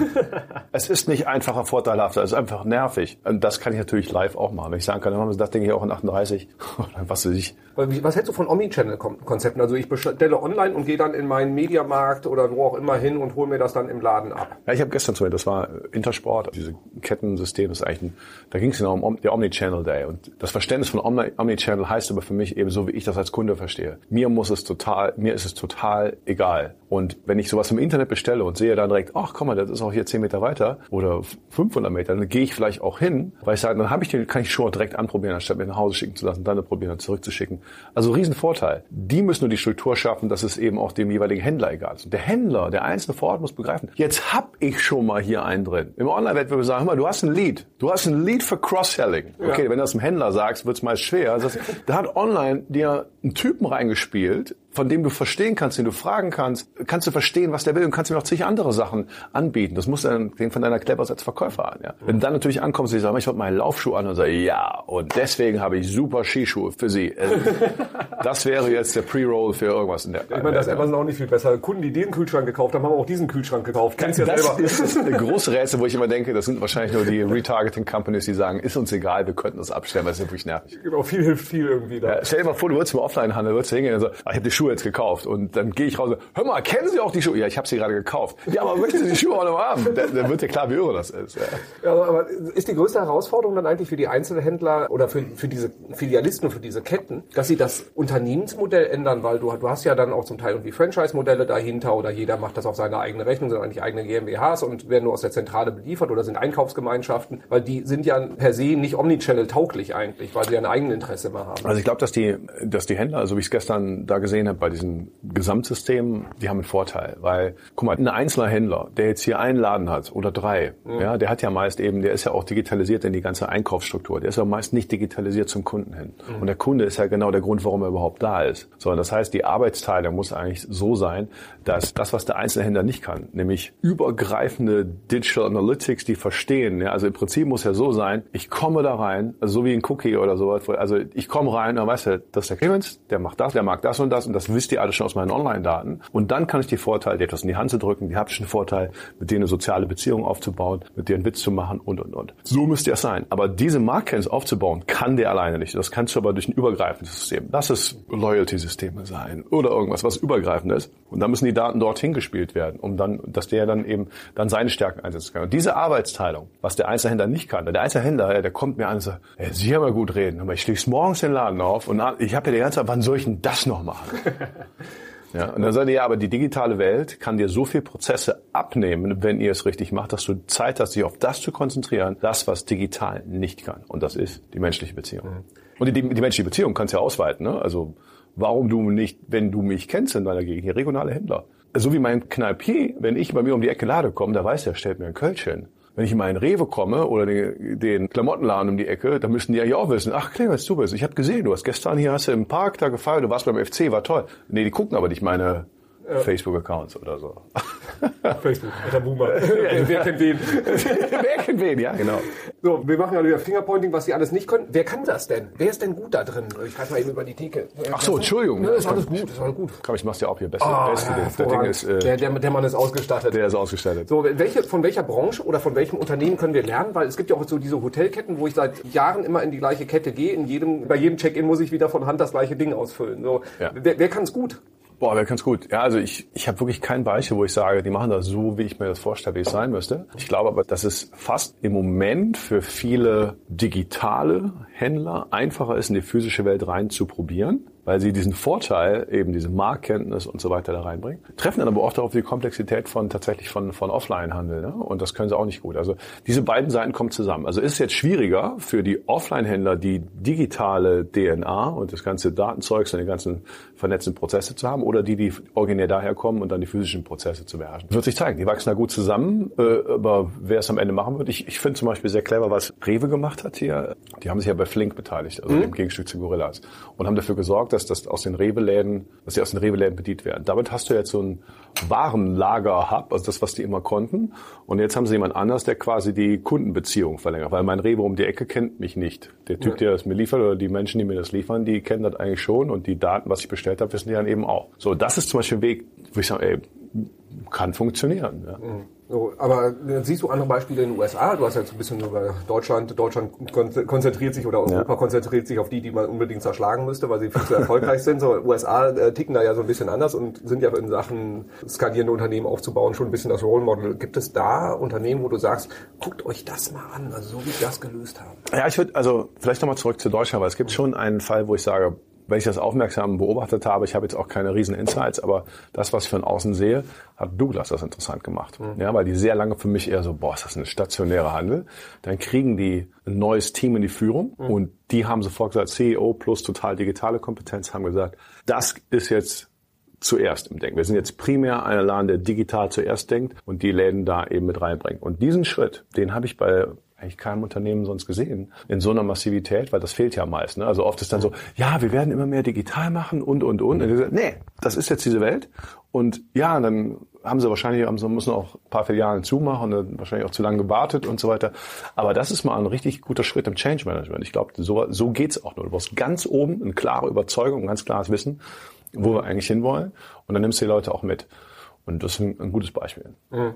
S2: Es ist nicht einfacher, vorteilhafter, es ist einfach nervig. Und das kann ich natürlich live auch machen. Wenn ich sagen kann, dann haben Sie das Ding hier auch in 38, (laughs) was weiß ich.
S1: Was hältst du von Omnichannel-Konzepten? Also ich bestelle online und gehe dann in meinen Mediamarkt oder wo auch immer hin und hole mir das dann im Laden ab.
S2: Ja, ich habe gestern zu mir, das war Intersport, diese Kettensystem ist eigentlich ein, da ging es genau um der Omnichannel Day. Und das Verständnis von Omni Omnichannel heißt aber für mich eben so, wie ich das als Kunde verstehe. Mir muss es total, mir ist es total egal. Und wenn ich sowas im Internet bestelle und sehe dann direkt, ach komm mal, das ist auch hier 10 Meter weiter oder 500 Meter, dann gehe ich vielleicht auch hin, weil ich sage, dann habe ich den, kann ich schon direkt anprobieren, anstatt mir nach Hause schicken zu lassen, dann probieren, dann zurückzuschicken. Also Riesenvorteil. Die müssen nur die Struktur schaffen, dass es eben auch dem jeweiligen Händler egal ist. Und der Händler, der Einzelne vor Ort muss begreifen, jetzt hab ich schon mal hier einen drin. Im Online-Wettbewerb sagen, hör mal, du hast ein Lead. Du hast ein Lead für Cross-Selling. Okay, ja. wenn du das dem Händler sagst, wird es meist schwer. Das heißt, da hat online dir einen Typen reingespielt, Bild von dem du verstehen kannst, den du fragen kannst, kannst du verstehen, was der will und kannst ihm noch zig andere Sachen anbieten. Das muss dann den von deiner Clevers als Verkäufer an. Ja. Wenn du dann natürlich ankommst und sagst, ich habe meinen Laufschuh an und sage, ja, und deswegen habe ich super Skischuhe für Sie. Also, (laughs) das wäre jetzt der Pre-Roll für irgendwas in der
S1: Ich meine, das ist Amazon auch nicht viel besser. Kunden, die den Kühlschrank gekauft haben, haben auch diesen Kühlschrank gekauft. Kennst du ja
S2: das
S1: selber.
S2: ist (laughs) das große Rätsel, wo ich immer denke, das sind wahrscheinlich nur die Retargeting-Companies, die sagen, ist uns egal, wir könnten das abstellen, weil es ist wirklich nervig.
S1: Genau, viel hilft viel irgendwie da.
S2: Ja, stell dir mal vor, du würdest im Offline-Handel, würdest du hingehen und so, ah, ich habe die Schuhe jetzt gekauft. Und dann gehe ich raus und hör mal, kennen Sie auch die Schuhe? Ja, ich habe sie gerade gekauft. Ja, aber möchten Sie die Schuhe auch noch haben? Dann, dann wird dir klar, wie irre das ist. Ja.
S1: Ja, aber- ist die größte Herausforderung dann eigentlich für die Einzelhändler oder für, für diese Filialisten für diese Ketten, dass sie das Unternehmensmodell ändern, weil du, du hast ja dann auch zum Teil irgendwie Franchise-Modelle dahinter oder jeder macht das auf seine eigene Rechnung, sind eigentlich eigene GmbHs und werden nur aus der Zentrale beliefert oder sind Einkaufsgemeinschaften, weil die sind ja per se nicht Omnichannel tauglich eigentlich, weil sie ja ein Eigeninteresse immer haben.
S2: Also ich glaube, dass die, dass die Händler, so wie ich es gestern da gesehen habe, bei diesen Gesamtsystemen, die haben einen Vorteil. Weil, guck mal, ein einzelner Händler, der jetzt hier einen Laden hat oder drei, ja, der hat ja meist eben, der ist ja auch digitalisiert in die ganze Einkaufsstruktur. Der ist ja meist nicht digitalisiert zum Kunden hin. Und der Kunde ist ja genau der Grund, warum er überhaupt da ist. So, und das heißt, die Arbeitsteilung muss eigentlich so sein, dass das, was der Einzelhändler nicht kann, nämlich übergreifende Digital Analytics, die verstehen. Ja, also im Prinzip muss ja so sein, ich komme da rein, also so wie ein Cookie oder sowas. Also ich komme rein, dann weißt du, das ist der Clemens, der macht das, der mag das und das und das wisst ihr alle schon aus meinen Online-Daten. Und dann kann ich die Vorteile, dir etwas in die Hand zu drücken, die haptischen Vorteile, mit denen eine soziale Beziehung aufzubauen, mit denen Witz zu machen und und und. So müsste es sein. Aber diese Marktkenntnis aufzubauen, kann der alleine nicht. Das kannst du aber durch ein übergreifendes System. Lass es Loyalty-Systeme sein oder irgendwas, was übergreifend ist. Und dann müssen die Daten dorthin gespielt werden, um dann, dass der dann eben dann seine Stärken einsetzen kann. Und diese Arbeitsteilung, was der Einzelhändler nicht kann, der Einzelhändler, ja, der kommt mir an und sagt, hey, Sie haben ja gut reden, aber ich schließe morgens den Laden auf und ich habe ja die ganze Zeit, wann soll ich denn das noch machen? (laughs) Ja, und dann sagt er, ja, aber die digitale Welt kann dir so viel Prozesse abnehmen, wenn ihr es richtig macht, dass du Zeit hast, dich auf das zu konzentrieren, das, was digital nicht kann. Und das ist die menschliche Beziehung. Und die, die menschliche Beziehung kannst du ja ausweiten. Ne? Also warum du nicht, wenn du mich kennst in deiner Gegend, hier regionale Händler. So wie mein Kneipier, wenn ich bei mir um die Ecke Lade komme, da weiß er, stellt mir ein Kölsch hin. Wenn ich in meinen Rewe komme oder den, den Klamottenladen um die Ecke, dann müssen die ja auch wissen, ach Clemens, du bist, ich habe gesehen, du hast gestern hier, hast du im Park da gefeiert, du warst beim FC, war toll. Nee, die gucken aber nicht meine Facebook-Accounts oder so. (laughs)
S1: Facebook, alter Boomer. (laughs) wer, wer kennt wen? (laughs)
S2: Wer kennt wen, ja, genau.
S1: So, wir machen ja wieder Fingerpointing, was sie alles nicht können. Wer kann das denn? Wer ist denn gut da drin? Ich reiß mal eben über die Theke.
S2: Ach so, Entschuldigung.
S1: Ja, ist alles gut, ist alles gut.
S2: Komm, ich mach's dir auch hier. Beste,
S1: Ah,
S2: beste, der, der Ding ist, äh,
S1: der, der, der Mann ist ausgestattet.
S2: der ist ausgestattet.
S1: So, welche, von welcher Branche oder von welchem Unternehmen können wir lernen? Weil es gibt ja auch so diese Hotelketten, wo ich seit Jahren immer in die gleiche Kette gehe. In jedem, bei jedem Check-in muss ich wieder von Hand das gleiche Ding ausfüllen. So,
S2: Ja.
S1: wer, wer kann es gut?
S2: Boah, wäre ganz gut. Ja, also ich, ich habe wirklich kein Beispiel, wo ich sage, die machen das so, wie ich mir das vorstelle, wie es sein müsste. Ich glaube aber, dass es fast im Moment für viele digitale Händler einfacher ist, in die physische Welt rein zu probieren, weil sie diesen Vorteil, eben diese Marktkenntnis und so weiter da reinbringen, treffen dann aber auch darauf die Komplexität von tatsächlich von, von Offline-Handel. Ne? Und das können sie auch nicht gut. Also diese beiden Seiten kommen zusammen. Also ist es jetzt schwieriger für die Offline-Händler, die digitale DNA und das ganze Datenzeugs und die ganzen vernetzten Prozesse zu haben oder die, die originär daherkommen und dann die physischen Prozesse zu beherrschen. Wird sich zeigen. Die wachsen da gut zusammen, äh, aber wer es am Ende machen wird, ich, ich finde zum Beispiel sehr clever, was Rewe gemacht hat hier. Die haben sich ja bei Flink beteiligt, also dem Gegenstück zu Gorillas und haben dafür gesorgt, dass das aus den Rewe-Läden, dass sie aus den Rewe-Läden bedient werden. Damit hast du jetzt so ein Warenlager-Hub, also das, was die immer konnten. Und jetzt haben sie jemand anders, der quasi die Kundenbeziehung verlängert, weil mein Rewe um die Ecke kennt mich nicht. Der Typ, der das mir liefert oder die Menschen, die mir das liefern, die kennen das eigentlich schon und die Daten, was ich bestellt habe, wissen die dann eben auch. So, das ist zum Beispiel ein Weg, wo ich sage, ey, kann funktionieren. Ja.
S1: So, aber äh, siehst du andere Beispiele in den USA? Du hast jetzt ein bisschen über Deutschland. Deutschland kon konzentriert sich oder Europa konzentriert sich auf die, die man unbedingt zerschlagen müsste, weil sie viel zu erfolgreich sind. So, USA äh, ticken da ja so ein bisschen anders und sind ja in Sachen skalierende Unternehmen aufzubauen schon ein bisschen das Role Model. Gibt es da Unternehmen, wo du sagst, guckt euch das mal an, also so wie die das gelöst haben?
S2: Ja, ich würde, also vielleicht nochmal zurück zu Deutschland, weil es gibt schon einen Fall, wo ich sage, wenn ich das aufmerksam beobachtet habe, ich habe jetzt auch keine riesen Insights, aber das, was ich von außen sehe, hat Douglas das interessant gemacht. Ja, weil die sehr lange für mich eher so, boah, ist das ein stationärer Handel. Dann kriegen die ein neues Team in die Führung und die haben sofort gesagt, CEO plus total digitale Kompetenz, haben gesagt, das ist jetzt zuerst im Denken. Wir sind jetzt primär ein Laden, der digital zuerst denkt und die Läden da eben mit reinbringt. Und diesen Schritt, den habe ich bei eigentlich keinem Unternehmen sonst gesehen in so einer Massivität, weil das fehlt ja meist. Ne? Also oft ist dann so, ja, wir werden immer mehr digital machen und und und. und gesagt, nee, das ist jetzt diese Welt. Und ja, dann haben sie wahrscheinlich, haben sie müssen auch ein paar Filialen zumachen, und wahrscheinlich auch zu lange gewartet und so weiter. Aber das ist mal ein richtig guter Schritt im Change Management. Ich glaube, so, so geht's auch nur. Du brauchst ganz oben eine klare Überzeugung, ein ganz klares Wissen, wo wir eigentlich hinwollen. Und dann nimmst du die Leute auch mit. Und das ist ein, ein gutes Beispiel.
S1: Mhm.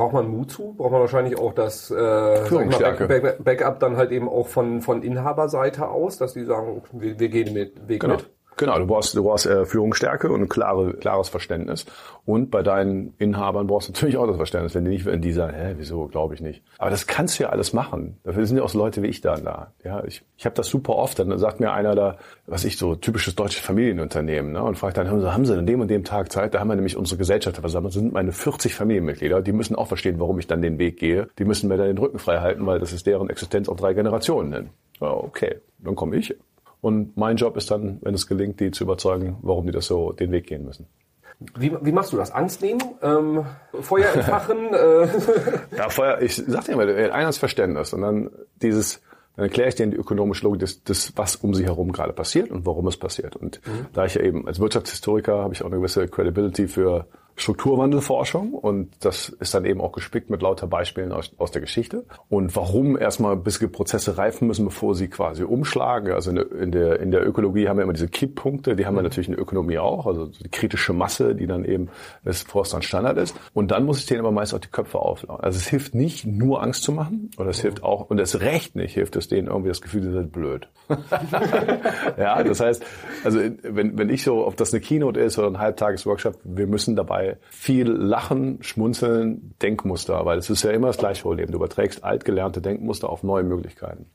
S1: Braucht man Mut zu? Braucht man wahrscheinlich auch das äh. Back, Back, Backup dann halt eben auch von, von Inhaberseite aus, dass die sagen, wir, wir gehen mit Weg
S2: Genau.
S1: mit?
S2: Genau, du brauchst, du brauchst äh, Führungsstärke und ein klare, klares Verständnis. Und bei deinen Inhabern brauchst du natürlich auch das Verständnis, wenn die nicht, wenn die sagen, hä, wieso, glaube ich nicht. Aber das kannst du ja alles machen. Dafür sind ja auch so Leute wie ich dann da. Ja, ich, ich habe das super oft. Dann sagt mir einer da, was ich so typisches deutsches Familienunternehmen, ne, und fragt dann, haben sie, haben sie an dem und dem Tag Zeit? Da haben wir nämlich unsere Gesellschaft. Das sind meine 40 Familienmitglieder. Die müssen auch verstehen, warum ich dann den Weg gehe. Die müssen mir dann den Rücken frei halten, weil das ist deren Existenz auf drei Generationen. Hin. Ja, okay, dann komme ich. Und mein Job ist dann, wenn es gelingt, die zu überzeugen, warum die das so den Weg gehen müssen.
S1: Wie, wie machst du das? Angst nehmen? Ähm, Feuer entfachen? (laughs) äh,
S2: Ja, vorher, ich sag dir immer, einer ist Verständnis und dann dieses, dann erkläre ich denen die ökonomische Logik des, des, was um sie herum gerade passiert und warum es passiert. Und da ich ja eben als Wirtschaftshistoriker habe ich auch eine gewisse Credibility für Strukturwandelforschung und das ist dann eben auch gespickt mit lauter Beispielen aus, aus der Geschichte. Und warum erstmal bissige Prozesse reifen müssen, bevor sie quasi umschlagen. Also in der, in der, in der Ökologie haben wir immer diese Kipppunkte, die haben wir natürlich in der Ökonomie auch, also die kritische Masse, die dann eben, bevor es dann Standard ist. Und dann muss ich denen aber meist auch die Köpfe auflauen. Also es hilft nicht nur Angst zu machen, oder es hilft auch, und es recht nicht, hilft es denen irgendwie das Gefühl, sie sind blöd. (laughs) ja, das heißt, also wenn, wenn ich so, ob das eine Keynote ist oder ein Halbtagesworkshop, wir müssen dabei viel lachen, schmunzeln, Denkmuster, weil es ist ja immer das gleiche Problem. Du überträgst altgelernte Denkmuster auf neue Möglichkeiten.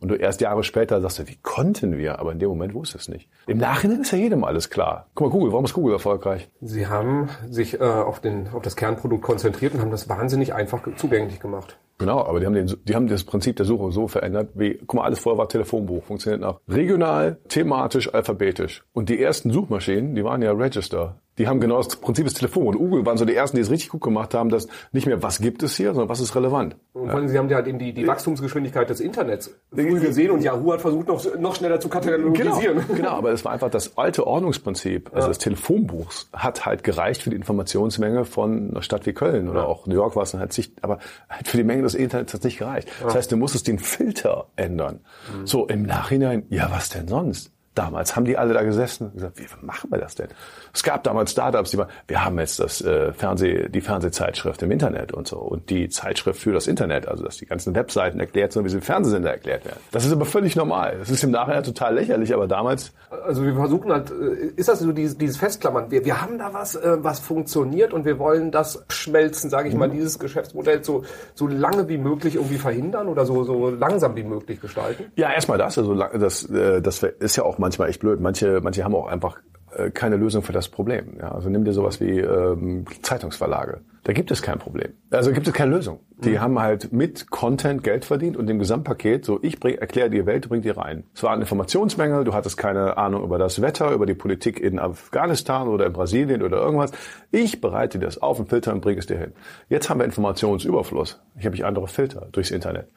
S2: Und du erst Jahre später sagst du, wie konnten wir? Aber in dem Moment wusste es nicht. Im Nachhinein ist ja jedem alles klar. Guck mal, Google, warum ist Google erfolgreich?
S1: Sie haben sich äh, auf, den, auf das Kernprodukt konzentriert und haben das wahnsinnig einfach zugänglich gemacht.
S2: Genau, aber die haben, den, die haben das Prinzip der Suche so verändert, wie, guck mal, alles vorher war Telefonbuch, funktioniert nach regional, thematisch, alphabetisch. Und die ersten Suchmaschinen, die waren ja Register. Die haben genau das Prinzip des Telefons. Und Google waren so die ersten, die es richtig gut gemacht haben, dass nicht mehr, was gibt es hier, sondern was ist relevant.
S1: Und vor allem, Sie haben ja halt eben die, die Wachstumsgeschwindigkeit des Internets früh gesehen und Yahoo hat versucht, noch, noch schneller zu katalogisieren.
S2: Genau, genau, aber es war einfach das alte Ordnungsprinzip, also des Telefonbuchs, hat halt gereicht für die Informationsmenge von einer Stadt wie Köln oder auch New York war es dann halt sich, aber halt für die Menge des Internets hat es nicht gereicht. Das heißt, du musstest den Filter ändern. So im Nachhinein, ja, was denn sonst? Damals haben die alle da gesessen und gesagt, wie machen wir das denn? Es gab damals Startups, die waren, wir haben jetzt das äh, Fernseh, die Fernsehzeitschrift im Internet und so und die Zeitschrift für das Internet, also dass die ganzen Webseiten erklärt sind, wie sie im Fernsehsender erklärt werden. Das ist aber völlig normal. Das ist im Nachhinein total lächerlich, aber damals
S1: Also wir versuchen halt, äh, ist das so dieses, dieses Festklammern? Wir, wir haben da was, äh, was funktioniert und wir wollen das schmelzen, sage ich mal, dieses Geschäftsmodell so, so lange wie möglich irgendwie verhindern oder so, so langsam wie möglich gestalten?
S2: Ja, erstmal das. Also das, äh, das ist ja auch manchmal echt blöd. Manche, manche haben auch einfach äh, keine Lösung für das Problem. Ja, also nimm dir sowas wie ähm, Zeitungsverlage. Da gibt es kein Problem. Also gibt es keine Lösung. Die haben halt mit Content Geld verdient und dem Gesamtpaket, so ich erkläre dir Welt, bring dir rein. Es war ein Informationsmängel, du hattest keine Ahnung über das Wetter, über die Politik in Afghanistan oder in Brasilien oder irgendwas. Ich bereite dir das auf und filter und bringe es dir hin. Jetzt haben wir Informationsüberfluss. Ich habe ich andere Filter durchs Internet.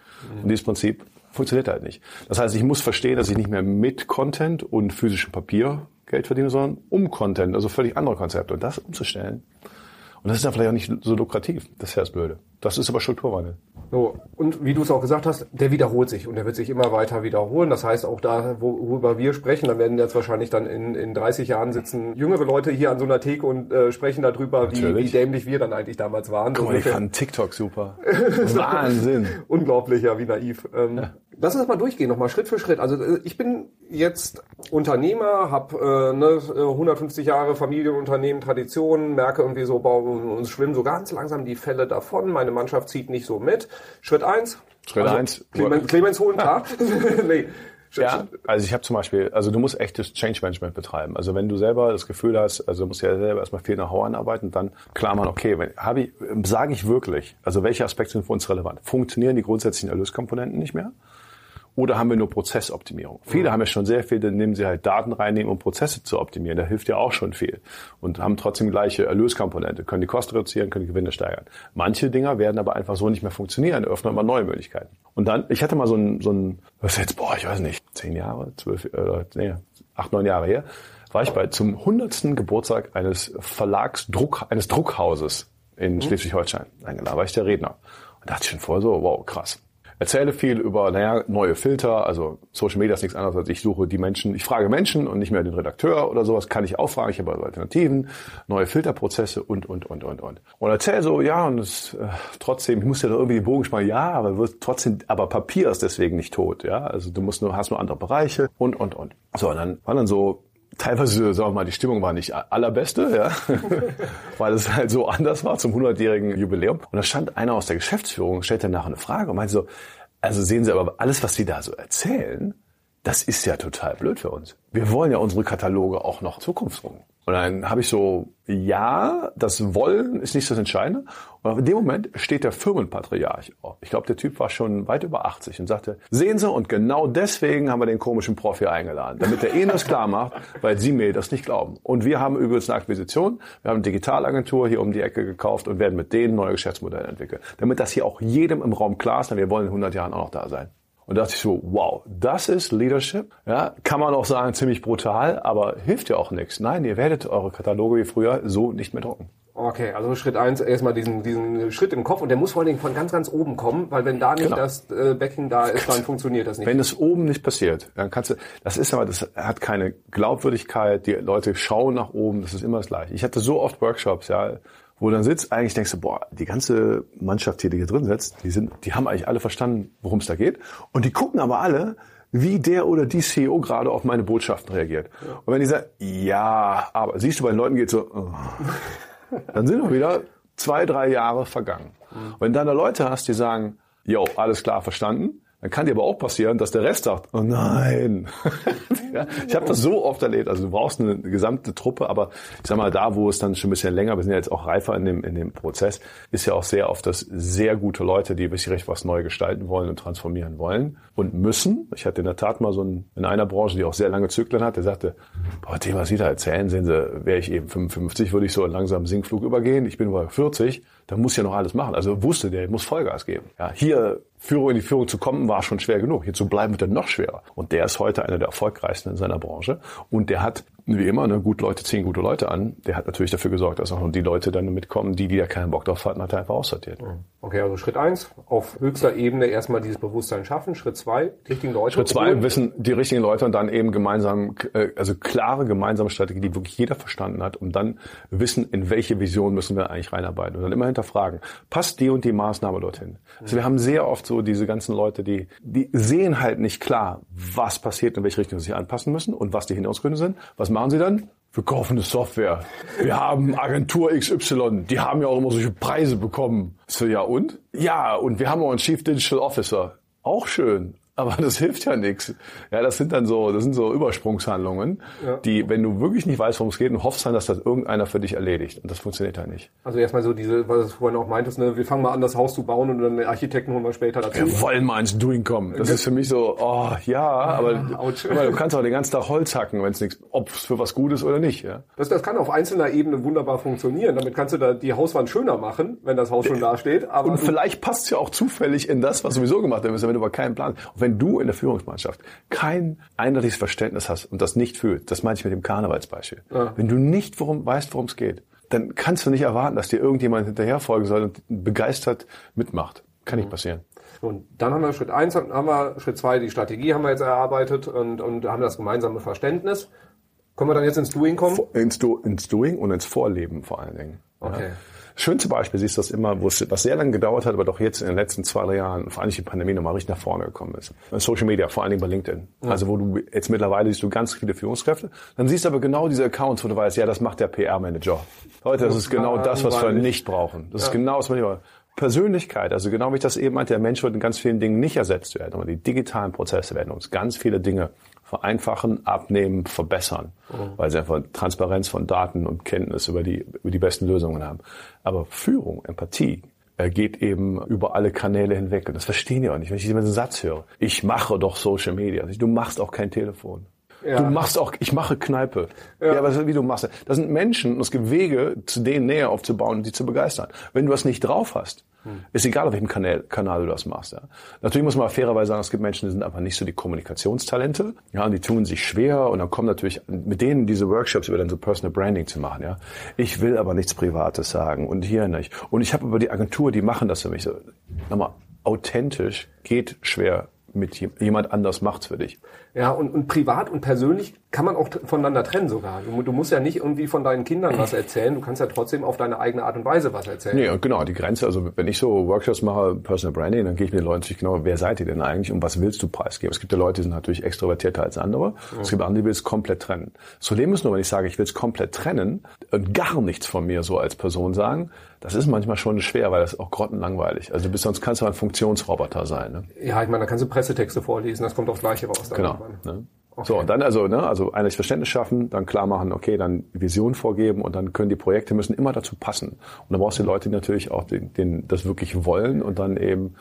S2: Und dieses Prinzip funktioniert halt nicht. Das heißt, ich muss verstehen, dass ich nicht mehr mit Content und physischem Papier Geld verdiene, sondern um Content, also völlig andere Konzepte. Und das umzustellen, und das ist dann vielleicht auch nicht so lukrativ. Das ist ja das Blöde. Das ist aber Strukturwandel.
S1: So, und wie du es auch gesagt hast, der wiederholt sich und der wird sich immer weiter wiederholen. Das heißt, auch da, wo- worüber wir sprechen, da werden jetzt wahrscheinlich dann in, in 30 Jahren sitzen jüngere Leute hier an so einer Theke und äh, sprechen darüber, wie, wie dämlich wir dann eigentlich damals waren.
S2: Guck mal, ich fand TikTok super. (laughs) Wahnsinn.
S1: Unglaublich, ja, wie naiv. Ähm, Lass uns das mal durchgehen, nochmal Schritt für Schritt. Also äh, ich bin jetzt Unternehmer, habe äh, ne, 150 Jahre Familienunternehmen, Traditionen, merke irgendwie so, boah, uns schwimmen so ganz langsam die Fälle davon. Meine Mannschaft zieht nicht so mit. Schritt eins.
S2: Schritt
S1: also,
S2: eins.
S1: Clemens, Clemens holen, klar. (laughs) nee.
S2: Ja, also ich habe zum Beispiel, also du musst echtes Change Management betreiben. Also wenn du selber das Gefühl hast, also du musst ja selber erstmal viel nach Hause anarbeiten, dann klar man, okay, habe ich, sage ich wirklich, also welche Aspekte sind für uns relevant? Funktionieren die grundsätzlichen Erlöskomponenten nicht mehr? Oder haben wir nur Prozessoptimierung? Viele haben ja schon sehr viel, dann nehmen sie halt Daten reinnehmen, um Prozesse zu optimieren. Da hilft ja auch schon viel. Und haben trotzdem gleiche Erlöskomponente, können die Kosten reduzieren, können die Gewinne steigern. Manche Dinger werden aber einfach so nicht mehr funktionieren, öffnen aber neue Möglichkeiten. Und dann, ich hatte mal so ein, so ein, was jetzt, boah, ich weiß nicht, zehn Jahre, zwölf, äh, nee, acht, neun Jahre her, war ich bei zum hundertsten Geburtstag eines Verlagsdruck, eines Druckhauses in mhm. Schleswig-Holstein eingeladen, war ich der Redner. Und dachte ich schon vorher so, wow, krass erzähle viel über, naja, neue Filter. Also Social Media ist nichts anderes als ich suche die Menschen, ich frage Menschen und nicht mehr den Redakteur oder sowas, kann ich auch fragen. Ich habe also Alternativen, neue Filterprozesse und, und, und, und, und. Und erzähle so, ja, und es, äh, trotzdem, ich muss ja da irgendwie den Bogen spannen, ja, aber wird trotzdem, aber Papier ist deswegen nicht tot, ja. Also du musst nur, hast nur andere Bereiche und, und, und. So, und dann war dann so teilweise, sagen wir mal, die Stimmung war nicht allerbeste, ja, (laughs) weil es halt so anders war zum 100-jährigen Jubiläum. Und da stand einer aus der Geschäftsführung, stellte nachher eine Frage und meinte so, also sehen Sie aber, alles, was Sie da so erzählen, das ist ja total blöd für uns. Wir wollen ja unsere Kataloge auch noch zukunftsrunden. Und dann habe ich so, ja, das Wollen ist nicht das Entscheidende. Und in dem Moment steht der Firmenpatriarch. Ich glaube, der Typ war schon weit über 80 und sagte, sehen Sie, und genau deswegen haben wir den komischen Prof hier eingeladen, damit er Ihnen das klar macht, weil Sie mir das nicht glauben. Und wir haben übrigens eine Akquisition, wir haben eine Digitalagentur hier um die Ecke gekauft und werden mit denen neue Geschäftsmodelle entwickeln. Damit das hier auch jedem im Raum klar ist, denn wir wollen in 100 Jahren auch noch da sein. Und dachte ich so, wow, das ist Leadership. Ja, kann man auch sagen, ziemlich brutal, aber hilft ja auch nichts. Nein, ihr werdet eure Kataloge wie früher so nicht mehr drucken.
S3: Okay, also Schritt eins erstmal diesen, diesen Schritt im Kopf und der muss vor allen Dingen von ganz, ganz oben kommen, weil wenn da nicht genau. das äh, Backing da ist, dann funktioniert das nicht.
S2: Wenn es oben nicht passiert, dann kannst du, das ist aber, das hat keine Glaubwürdigkeit, die Leute schauen nach oben, das ist immer das Gleiche. Ich hatte so oft Workshops, ja, wo du dann sitzt, eigentlich denkst du, boah, die ganze Mannschaft hier, die hier drin sitzt, die sind, die haben eigentlich alle verstanden, worum es da geht. Und die gucken aber alle, wie der oder die CEO gerade auf meine Botschaften reagiert. Und wenn die sagen, ja, aber siehst du, bei den Leuten geht so, oh, dann sind noch wieder zwei, drei Jahre vergangen. Und wenn du dann da Leute hast, die sagen, yo, alles klar verstanden, dann kann dir aber auch passieren, dass der Rest sagt, oh nein. (laughs) ja, ich habe das so oft erlebt. Also du brauchst eine gesamte Truppe, aber ich sag mal, da, wo es dann schon ein bisschen länger, wir sind ja jetzt auch reifer in dem, in dem Prozess, ist ja auch sehr oft das sehr gute Leute, die wirklich recht was neu gestalten wollen und transformieren wollen und müssen. Ich hatte in der Tat mal so einen, in einer Branche, die auch sehr lange Zyklen hat, der sagte, boah, dem, was Sie da erzählen, sehen Sie, wäre ich eben 55, würde ich so einen langsamen Sinkflug übergehen. Ich bin über 40 da muss ja noch alles machen. Also wusste der, muss Vollgas geben. Ja, hier Führung in die Führung zu kommen, war schon schwer genug. Hier zu bleiben wird dann noch schwerer. Und der ist heute einer der erfolgreichsten in seiner Branche. Und der hat wie immer, ne, gut Leute ziehen gute Leute an. Der hat natürlich dafür gesorgt, dass auch die Leute dann mitkommen, die, die da keinen Bock drauf hatten, hat er einfach aussortiert.
S3: Okay, also Schritt eins, auf höchster Ebene erstmal dieses Bewusstsein schaffen. Schritt zwei, die richtigen Leute.
S2: Schritt zwei, holen. wissen die richtigen Leute und dann eben gemeinsam, äh, also klare gemeinsame Strategie, die wirklich jeder verstanden hat, um dann wissen, in welche Vision müssen wir eigentlich reinarbeiten und dann immer hinterfragen, passt die und die Maßnahme dorthin? Also wir haben sehr oft so diese ganzen Leute, die, die sehen halt nicht klar, was passiert, in welche Richtung sie sich anpassen müssen und was die Hintergründe sind. Was machen sie dann? wir kaufen eine Software. Wir haben Agentur XY, die haben ja auch immer solche Preise bekommen. So, ja und? Ja, und wir haben auch einen Chief Digital Officer. Auch schön. Aber das hilft ja nichts. Ja, das sind dann so, das sind so Übersprungshandlungen, ja. die, wenn du wirklich nicht weißt, worum es geht, und hoffst dann, dass das irgendeiner für dich erledigt. Und das funktioniert halt nicht.
S3: Also erstmal so diese, was du vorhin auch meintest, ne, wir fangen mal an, das Haus zu bauen und dann den Architekten holen wir später dazu.
S2: Wir wollen mal ins Doing kommen. Das ist für mich so, oh ja, aber, (laughs) aber du kannst auch den ganzen Tag Holz hacken, wenn es nichts, ob es für was gut ist oder nicht. Ja?
S3: Das, das kann auf einzelner Ebene wunderbar funktionieren. Damit kannst du da die Hauswand schöner machen, wenn das Haus schon da steht.
S2: Aber und vielleicht passt es ja auch zufällig in das, was sowieso gemacht werden müssen, wenn du aber keinen Plan. Und wenn du in der Führungsmannschaft Mannschaft kein eindeutiges Verständnis hast und das nicht fühlt, das meine ich mit dem Karnevalsbeispiel. Ja. Wenn du nicht worum, weißt, worum es geht, dann kannst du nicht erwarten, dass dir irgendjemand hinterher folgen soll und begeistert mitmacht. Kann nicht mhm. passieren.
S3: Und dann haben wir Schritt eins, haben wir Schritt zwei, die Strategie haben wir jetzt erarbeitet und, und haben das gemeinsame Verständnis. Können wir dann jetzt ins Doing kommen?
S2: Ins, Do, ins Doing und ins Vorleben vor allen Dingen. Okay. Ja. Schönste Beispiel siehst du das immer, wo es was sehr lange gedauert hat, aber doch jetzt in den letzten zwei, drei Jahren, vor allem die Pandemie, nochmal richtig nach vorne gekommen ist. Social Media, vor allen Dingen bei LinkedIn. Ja. Also wo du jetzt mittlerweile siehst du ganz viele Führungskräfte. Dann siehst du aber genau diese Accounts, wo du weißt, ja, das macht der PR-Manager. Leute, das ist genau das, was wir nicht brauchen. Das ist genau, was wir Persönlichkeit, also genau wie ich das eben meinte, der Mensch wird in ganz vielen Dingen nicht ersetzt werden, aber die digitalen Prozesse werden uns ganz viele Dinge vereinfachen, abnehmen, verbessern, mhm. weil sie einfach Transparenz von Daten und Kenntnis über die, über die besten Lösungen haben. Aber Führung, Empathie, Er geht eben über alle Kanäle hinweg. Und das verstehen die auch nicht. Wenn ich diesen Satz höre, ich mache doch Social Media. Du machst auch kein Telefon. Ja. Du machst auch, ich mache Kneipe. Ja. ja, aber wie du machst. Das sind Menschen und es gibt Wege, zu denen näher aufzubauen und die zu begeistern. Wenn du das nicht drauf hast, hm. ist egal, auf welchem Kanal, Kanal du das machst. Ja. Natürlich muss man fairerweise sagen, es gibt Menschen, die sind einfach nicht so die Kommunikationstalente. Ja, und die tun sich schwer und dann kommen natürlich mit denen diese Workshops über dann so Personal Branding zu machen. Ja. Ich will aber nichts Privates sagen und hier nicht. Und ich habe aber die Agentur, die machen das für mich so. Nochmal, authentisch geht schwer mit jemand anders macht's für dich.
S1: Ja, und, und privat und persönlich kann man auch voneinander trennen sogar. Du, du, musst ja nicht irgendwie von deinen Kindern was erzählen, du kannst ja trotzdem auf deine eigene Art und Weise was erzählen.
S2: Nee, genau, die Grenze, also wenn ich so Workshops mache, Personal Branding, dann gehe ich mit den Leuten natürlich genau, wer seid ihr denn eigentlich und was willst du preisgeben? Es gibt ja Leute, die sind natürlich extrovertierter als andere. Mhm. Es gibt andere, die will es komplett trennen. Das Problem ist nur, wenn ich sage, ich will es komplett trennen und gar nichts von mir so als Person sagen, das ist manchmal schon schwer, weil das ist auch grottenlangweilig. Also bis sonst kannst du ein Funktionsroboter sein. Ne?
S1: Ja, ich meine, da kannst du Pressetexte vorlesen, das kommt aufs Gleiche raus.
S2: Genau. Ne? Okay. So, und dann also, ne, also eines Verständnis schaffen, dann klar machen, okay, dann Vision vorgeben und dann können die Projekte müssen immer dazu passen. Und dann brauchst du die Leute, die natürlich auch den, den, das wirklich wollen und dann eben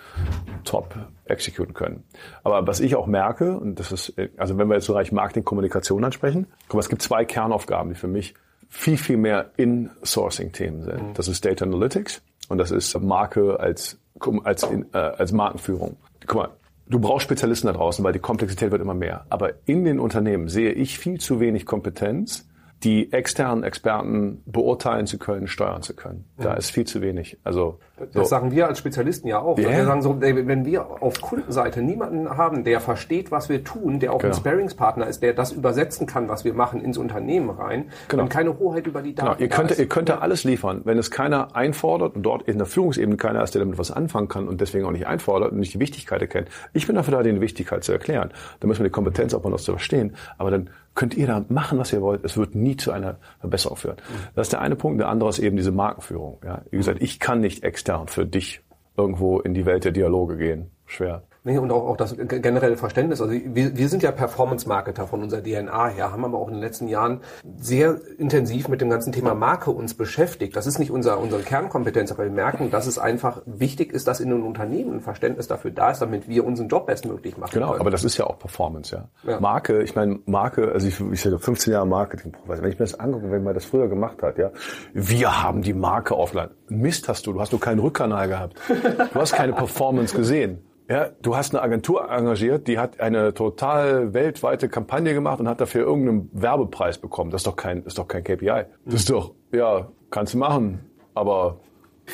S2: top exekutieren können. Aber was ich auch merke, und das ist, also wenn wir jetzt so Bereich Marketing, Kommunikation ansprechen, guck mal, es gibt zwei Kernaufgaben, die für mich viel, viel mehr In-Sourcing-Themen sind. Mhm. Das ist Data Analytics und das ist Marke als, als, äh, als Markenführung. Guck mal, Du brauchst Spezialisten da draußen, weil die Komplexität wird immer mehr. Aber in den Unternehmen sehe ich viel zu wenig Kompetenz, die externen Experten beurteilen zu können, steuern zu können. Da ist viel zu wenig. Also
S1: das so. sagen wir als Spezialisten ja auch. Yeah. Wir sagen so, wenn wir auf Kundenseite niemanden haben, der versteht, was wir tun, der auch genau. ein Sparingspartner ist, der das übersetzen kann, was wir machen, ins Unternehmen rein, genau. und keine Hoheit über die Daten.
S2: Genau. Ihr könnt, ihr könnt alles liefern. Wenn es keiner einfordert und dort in der Führungsebene keiner ist, der damit was anfangen kann und deswegen auch nicht einfordert und nicht die Wichtigkeit erkennt. Ich bin dafür da, die Wichtigkeit zu erklären. Da müssen wir die Kompetenz auch mal das zu verstehen. Aber dann könnt ihr da machen, was ihr wollt. Es wird nie zu einer Verbesserung führen. Das ist der eine Punkt. Der andere ist eben diese Markenführung. Ja, wie gesagt, ich kann nicht extern für dich irgendwo in die Welt der Dialoge gehen. Schwer.
S1: Nee, und auch, auch das generelle Verständnis. Also wir, wir sind ja Performance-Marketer von unserer DNA her, haben aber auch in den letzten Jahren sehr intensiv mit dem ganzen Thema Marke uns beschäftigt. Das ist nicht unser, unsere Kernkompetenz, aber wir merken, dass es einfach wichtig ist, dass in einem Unternehmen ein Verständnis dafür da ist, damit wir unseren Job bestmöglich machen
S2: Genau, können. aber das ist ja auch Performance, ja. ja. Marke, ich meine, Marke, also ich, ich sage 15 Jahre Marketing, wenn ich mir das angucke, wenn man das früher gemacht hat, ja, wir haben die Marke aufgeladen. Mist hast du, du hast du keinen Rückkanal gehabt. Du hast keine Performance gesehen. Ja, du hast eine Agentur engagiert, die hat eine total weltweite Kampagne gemacht und hat dafür irgendeinen Werbepreis bekommen. Das ist doch kein, ist doch kein KPI. Das ist doch, ja, kannst du machen, aber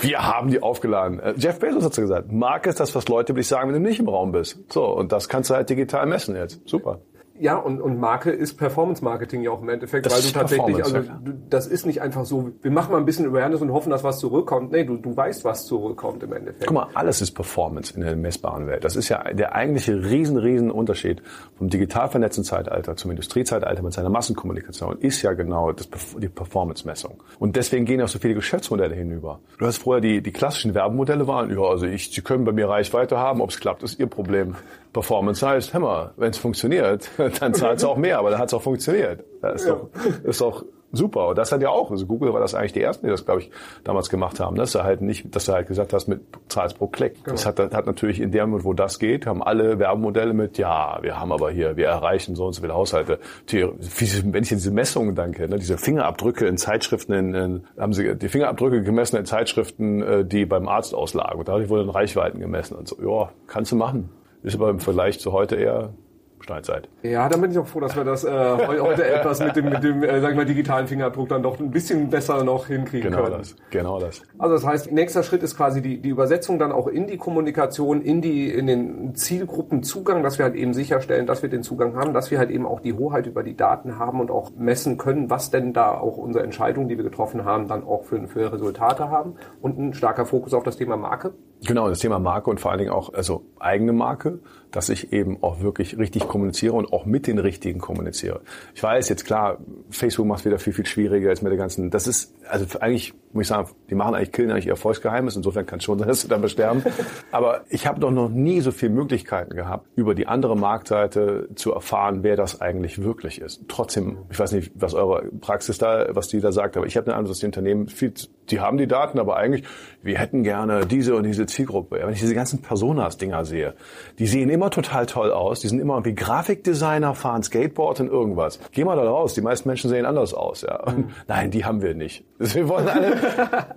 S2: wir haben die aufgeladen. Äh, Jeff Bezos hat gesagt, Marke ist das, was Leute über dich sagen, wenn du nicht im Raum bist. So, und das kannst du halt digital messen jetzt. Super.
S1: Ja, und, und Marke ist Performance Marketing ja auch im Endeffekt, das weil du tatsächlich, also du, das ist nicht einfach so, wir machen mal ein bisschen Awareness und hoffen, dass was zurückkommt. Nee, du, du weißt, was zurückkommt im Endeffekt.
S2: Guck mal, alles ist Performance in der messbaren Welt. Das ist ja der eigentliche riesen, riesen Unterschied vom digital vernetzten Zeitalter zum Industriezeitalter mit seiner Massenkommunikation ist ja genau das, die Performance-Messung. Und deswegen gehen auch so viele Geschäftsmodelle hinüber. Du hast vorher die, die klassischen Werbemodelle waren, ja, also ich, Sie können bei mir Reichweite haben, ob es klappt, ist Ihr Problem. Performance heißt, hör mal, wenn es funktioniert, (laughs) dann zahlt es auch mehr, aber dann hat es auch funktioniert. Das ist, ja. doch, ist doch super. Und das hat ja auch, also Google war das eigentlich die ersten, die das, glaube ich, damals gemacht haben. Dass du halt nicht, dass du halt gesagt hast, mit zahlst pro Klick. Genau. Das hat, hat natürlich in dem Moment, wo das geht, haben alle Werbemodelle mit, ja, wir haben aber hier, wir erreichen so und so viele Haushalte. Wenn ich diese Messungen denke, ne, diese Fingerabdrücke in Zeitschriften, in, in, haben sie die Fingerabdrücke gemessen in Zeitschriften, äh, die beim Arzt auslagen. Und dadurch wurden Reichweiten gemessen und so. Ja, kannst du machen. Ist aber im Vergleich zu heute eher Steinzeit.
S1: Ja, dann bin ich auch froh, dass wir das äh, heute etwas mit dem, mit dem äh, sag ich mal, digitalen Fingerabdruck dann doch ein bisschen besser noch hinkriegen
S2: genau
S1: können.
S2: Genau das, genau das.
S1: Also das heißt, nächster Schritt ist quasi die, die Übersetzung dann auch in die Kommunikation, in die in den Zielgruppenzugang, dass wir halt eben sicherstellen, dass wir den Zugang haben, dass wir halt eben auch die Hoheit über die Daten haben und auch messen können, was denn da auch unsere Entscheidungen, die wir getroffen haben, dann auch für, für Resultate haben und ein starker Fokus auf das Thema Marke.
S2: Genau, das Thema Marke und vor allen Dingen auch also eigene Marke, dass ich eben auch wirklich richtig kommuniziere und auch mit den Richtigen kommuniziere. Ich weiß jetzt klar, Facebook macht es wieder viel, viel schwieriger als mit der ganzen, das ist, also eigentlich muss ich sagen, die machen eigentlich, killen eigentlich ihr Erfolgsgeheimnis, insofern kann es schon sein, (laughs) dass sie dann besterben. Aber ich habe doch noch nie so viele Möglichkeiten gehabt, über die andere Marktseite zu erfahren, wer das eigentlich wirklich ist. Trotzdem, ich weiß nicht, was eure Praxis da, was die da sagt, aber ich habe den Eindruck, dass die Unternehmen viel die haben die Daten, aber eigentlich, wir hätten gerne diese und diese Zielgruppe. Wenn ich diese ganzen Personas-Dinger sehe, die sehen immer total toll aus, die sind immer wie Grafikdesigner, fahren Skateboard und irgendwas. Geh mal da raus, die meisten Menschen sehen anders aus. Ja. Mhm. nein, die haben wir nicht. Wir wollen alle.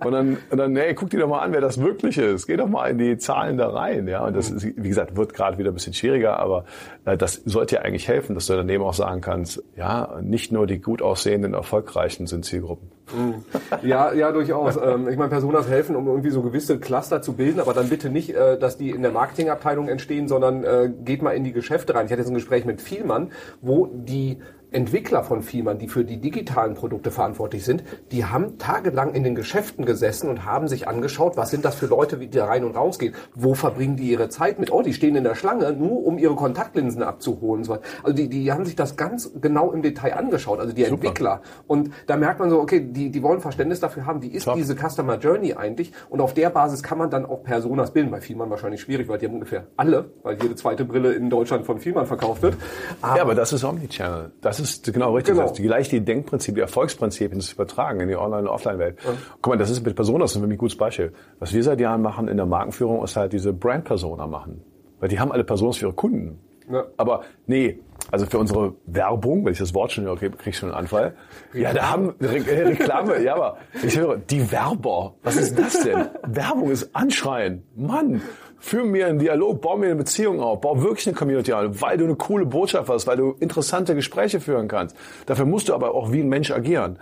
S2: und dann, und dann, hey, guck dir doch mal an, wer das wirklich ist. Geh doch mal in die Zahlen da rein. Ja. Und das, ist, wie gesagt, wird gerade wieder ein bisschen schwieriger, aber äh, das sollte ja eigentlich helfen, dass du daneben auch sagen kannst, ja, nicht nur die gut aussehenden, erfolgreichen sind Zielgruppen.
S1: Mhm. Ja, ja, durchaus. Ähm, ich meine, Personas helfen, um irgendwie so gewisse Cluster zu bilden, aber dann bitte nicht, äh, dass die in der Marketingabteilung entstehen, sondern äh, geht mal in die Geschäfte rein. Ich hatte jetzt ein Gespräch mit Vielmann, wo die Entwickler von Fiemann, die für die digitalen Produkte verantwortlich sind, die haben tagelang in den Geschäften gesessen und haben sich angeschaut, was sind das für Leute, wie die rein und raus gehen. Wo verbringen die ihre Zeit mit? Oh, die stehen in der Schlange, nur um ihre Kontaktlinsen abzuholen. Also die, die haben sich das ganz genau im Detail angeschaut, also die Super. Entwickler. Und da merkt man so, okay, die, die wollen Verständnis dafür haben, wie ist Top. diese Customer Journey eigentlich? Und auf der Basis kann man dann auch Personas bilden. Bei Fiemann wahrscheinlich schwierig, weil die haben ungefähr alle, weil jede zweite Brille in Deutschland von Fiemann verkauft wird.
S2: Aber ja, aber das ist Omnichannel. Das ist genau richtig. Genau. Das die gleiche Denkprinzip, die Erfolgsprinzipien zu übertragen in die Online- und Offline-Welt. Ja. Guck mal, das ist mit Personas ein wirklich gutes Beispiel. Was wir seit Jahren machen in der Markenführung, ist halt diese Brand-Persona machen. Weil die haben alle Personas für ihre Kunden. Ja. Aber nee, also für unsere Werbung, wenn ich das Wort schon höre, krieg ich schon einen Anfall. Ja, da haben Re äh, Reklame, ja, aber ich höre, die Werber, was ist das denn? Werbung ist Anschreien. Mann, Führ mir einen Dialog, bau mir eine Beziehung auf, bau wirklich eine Community auf, weil du eine coole Botschaft hast, weil du interessante Gespräche führen kannst. Dafür musst du aber auch wie ein Mensch agieren.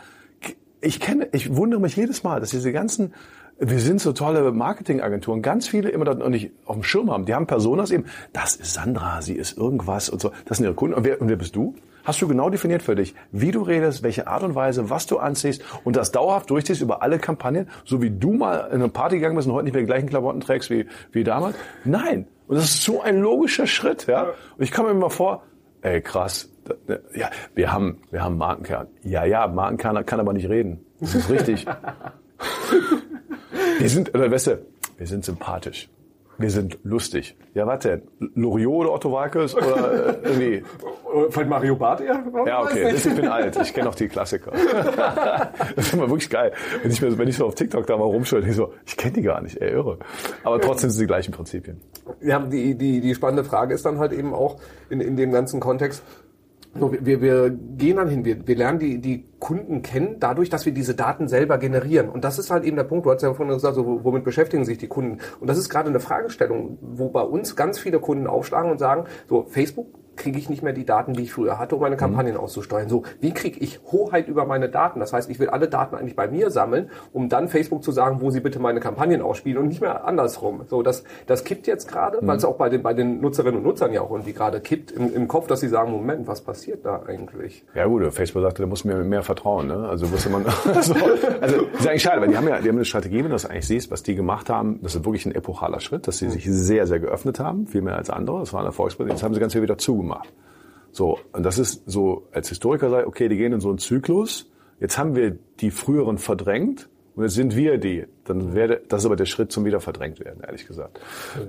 S2: Ich kenne, ich wundere mich jedes Mal, dass diese ganzen, wir sind so tolle Marketingagenturen, ganz viele immer noch nicht auf dem Schirm haben. Die haben Personas eben, das ist Sandra, sie ist irgendwas und so. Das sind ihre Kunden. Und wer, und wer bist du? Hast du genau definiert für dich, wie du redest, welche Art und Weise, was du anziehst und das dauerhaft durchziehst über alle Kampagnen, so wie du mal in eine Party gegangen bist und heute nicht mehr die gleichen Klamotten trägst wie, wie damals. Nein. Und das ist so ein logischer Schritt, ja. Und ich komme mir mal vor, ey, krass, ja, wir haben, wir haben Markenkern. Ja, ja, Markenkern kann aber nicht reden. Das ist richtig. (laughs) wir sind, oder weißt du, wir sind sympathisch. Wir sind lustig. Ja, was denn? Loriot oder Otto Walkes oder äh, irgendwie? (laughs)
S1: Vielleicht Mario Barth eher?
S2: Ja, okay. Ich bin alt. Ich kenne auch die Klassiker. (laughs) das ist immer wirklich geil. Wenn ich, mir, wenn ich so auf TikTok da mal rumschaue, ich so, ich kenne die gar nicht. Ey, irre. Aber trotzdem sind die gleichen Prinzipien.
S1: Ja, die, die, die spannende Frage ist dann halt eben auch in, in dem ganzen Kontext, wir, wir gehen dann hin, wir, wir lernen die, die Kunden kennen, dadurch, dass wir diese Daten selber generieren. Und das ist halt eben der Punkt, du hast ja vorhin gesagt, so, womit beschäftigen sich die Kunden? Und das ist gerade eine Fragestellung, wo bei uns ganz viele Kunden aufschlagen und sagen, so, Facebook kriege ich nicht mehr die Daten, die ich früher hatte, um meine mhm. Kampagnen mhm. auszusteuern. So, wie kriege ich Hoheit über meine Daten? Das heißt, ich will alle Daten eigentlich bei mir sammeln, um dann Facebook zu sagen, wo sie bitte meine Kampagnen ausspielen und nicht mehr andersrum. So, das, das kippt jetzt gerade, mhm. weil es auch bei den, bei den Nutzerinnen und Nutzern ja auch irgendwie gerade kippt im, im Kopf, dass sie sagen, Moment, was passiert da eigentlich?
S2: Ja gut, Facebook sagte, da muss mir mehr vertrauen. Ne? Also wusste man, (laughs) also, also ist eigentlich schade, weil die haben ja, die haben eine Strategie, wenn du das eigentlich siehst, was die gemacht haben, das ist wirklich ein epochaler Schritt, dass sie mhm. sich sehr, sehr geöffnet haben, viel mehr als andere. Das war ein Erfolgsprojekt. Jetzt haben sie ganz viel wieder zugemacht gemacht. So, und das ist so, als Historiker sei, okay, die gehen in so einen Zyklus. Jetzt haben wir die früheren verdrängt und jetzt sind wir die. Dann wäre das ist aber der Schritt zum wieder verdrängt werden, ehrlich gesagt.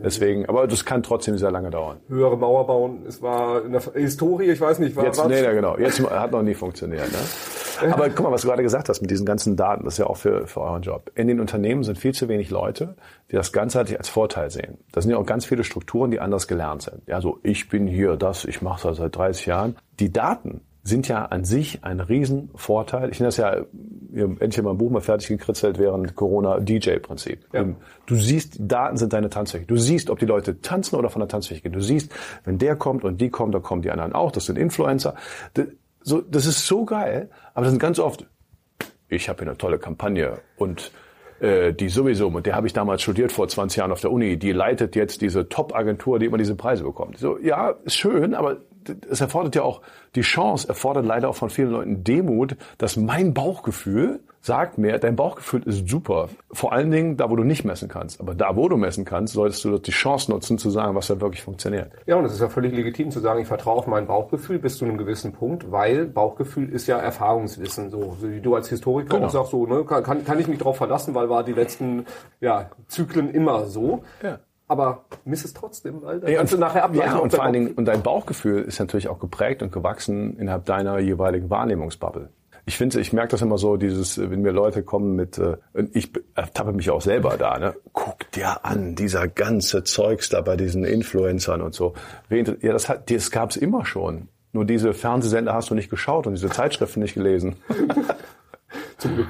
S2: Deswegen, aber das kann trotzdem sehr lange dauern.
S1: Höhere Mauer bauen, es war in der Historie, ich weiß nicht, war
S2: jetzt, nee, ja, genau. Jetzt hat noch nie funktioniert. Ne? Aber guck mal, was du gerade gesagt hast mit diesen ganzen Daten, das ist ja auch für, für euren Job. In den Unternehmen sind viel zu wenig Leute, die das ganzheitlich als Vorteil sehen. Da sind ja auch ganz viele Strukturen, die anders gelernt sind. Ja, so ich bin hier das, ich mache das seit 30 Jahren. Die Daten sind ja an sich ein Riesenvorteil. Ich nenne das ja, endlich mein Buch mal fertig gekritzelt während Corona, DJ-Prinzip. Ja. Du siehst, Daten sind deine Tanzfläche. Du siehst, ob die Leute tanzen oder von der Tanzfläche gehen. Du siehst, wenn der kommt und die kommt, dann kommen die anderen auch. Das sind Influencer. Das, so, das ist so geil, aber das sind ganz oft, ich habe hier eine tolle Kampagne und äh, die sowieso, und der habe ich damals studiert vor 20 Jahren auf der Uni, die leitet jetzt diese Top-Agentur, die immer diese Preise bekommt. So, ja, ist schön, aber es erfordert ja auch die Chance, erfordert leider auch von vielen Leuten Demut, dass mein Bauchgefühl sagt mir, dein Bauchgefühl ist super. Vor allen Dingen da, wo du nicht messen kannst. Aber da, wo du messen kannst, solltest du die Chance nutzen, zu sagen, was da wirklich funktioniert.
S1: Ja, und es ist ja völlig legitim zu sagen, ich vertraue auf mein Bauchgefühl bis zu einem gewissen Punkt, weil Bauchgefühl ist ja Erfahrungswissen. So, so wie du als Historiker genau. auch sagst, so, ne, kann, kann ich mich darauf verlassen, weil war die letzten ja, Zyklen immer so. Ja aber miss es trotzdem, weil dann
S2: ja, kannst du nachher ableiten. Ja, und vor allen Dingen, und dein Bauchgefühl ist natürlich auch geprägt und gewachsen innerhalb deiner jeweiligen Wahrnehmungsbubble. Ich finde, ich merke das immer so, dieses, wenn mir Leute kommen mit, äh, ich ertappe mich auch selber da, ne? Guck dir an, dieser ganze Zeugs da bei diesen Influencern und so. Ja, das, hat, das gab's immer schon. Nur diese Fernsehsender hast du nicht geschaut und diese Zeitschriften nicht gelesen. (laughs) Zum Glück.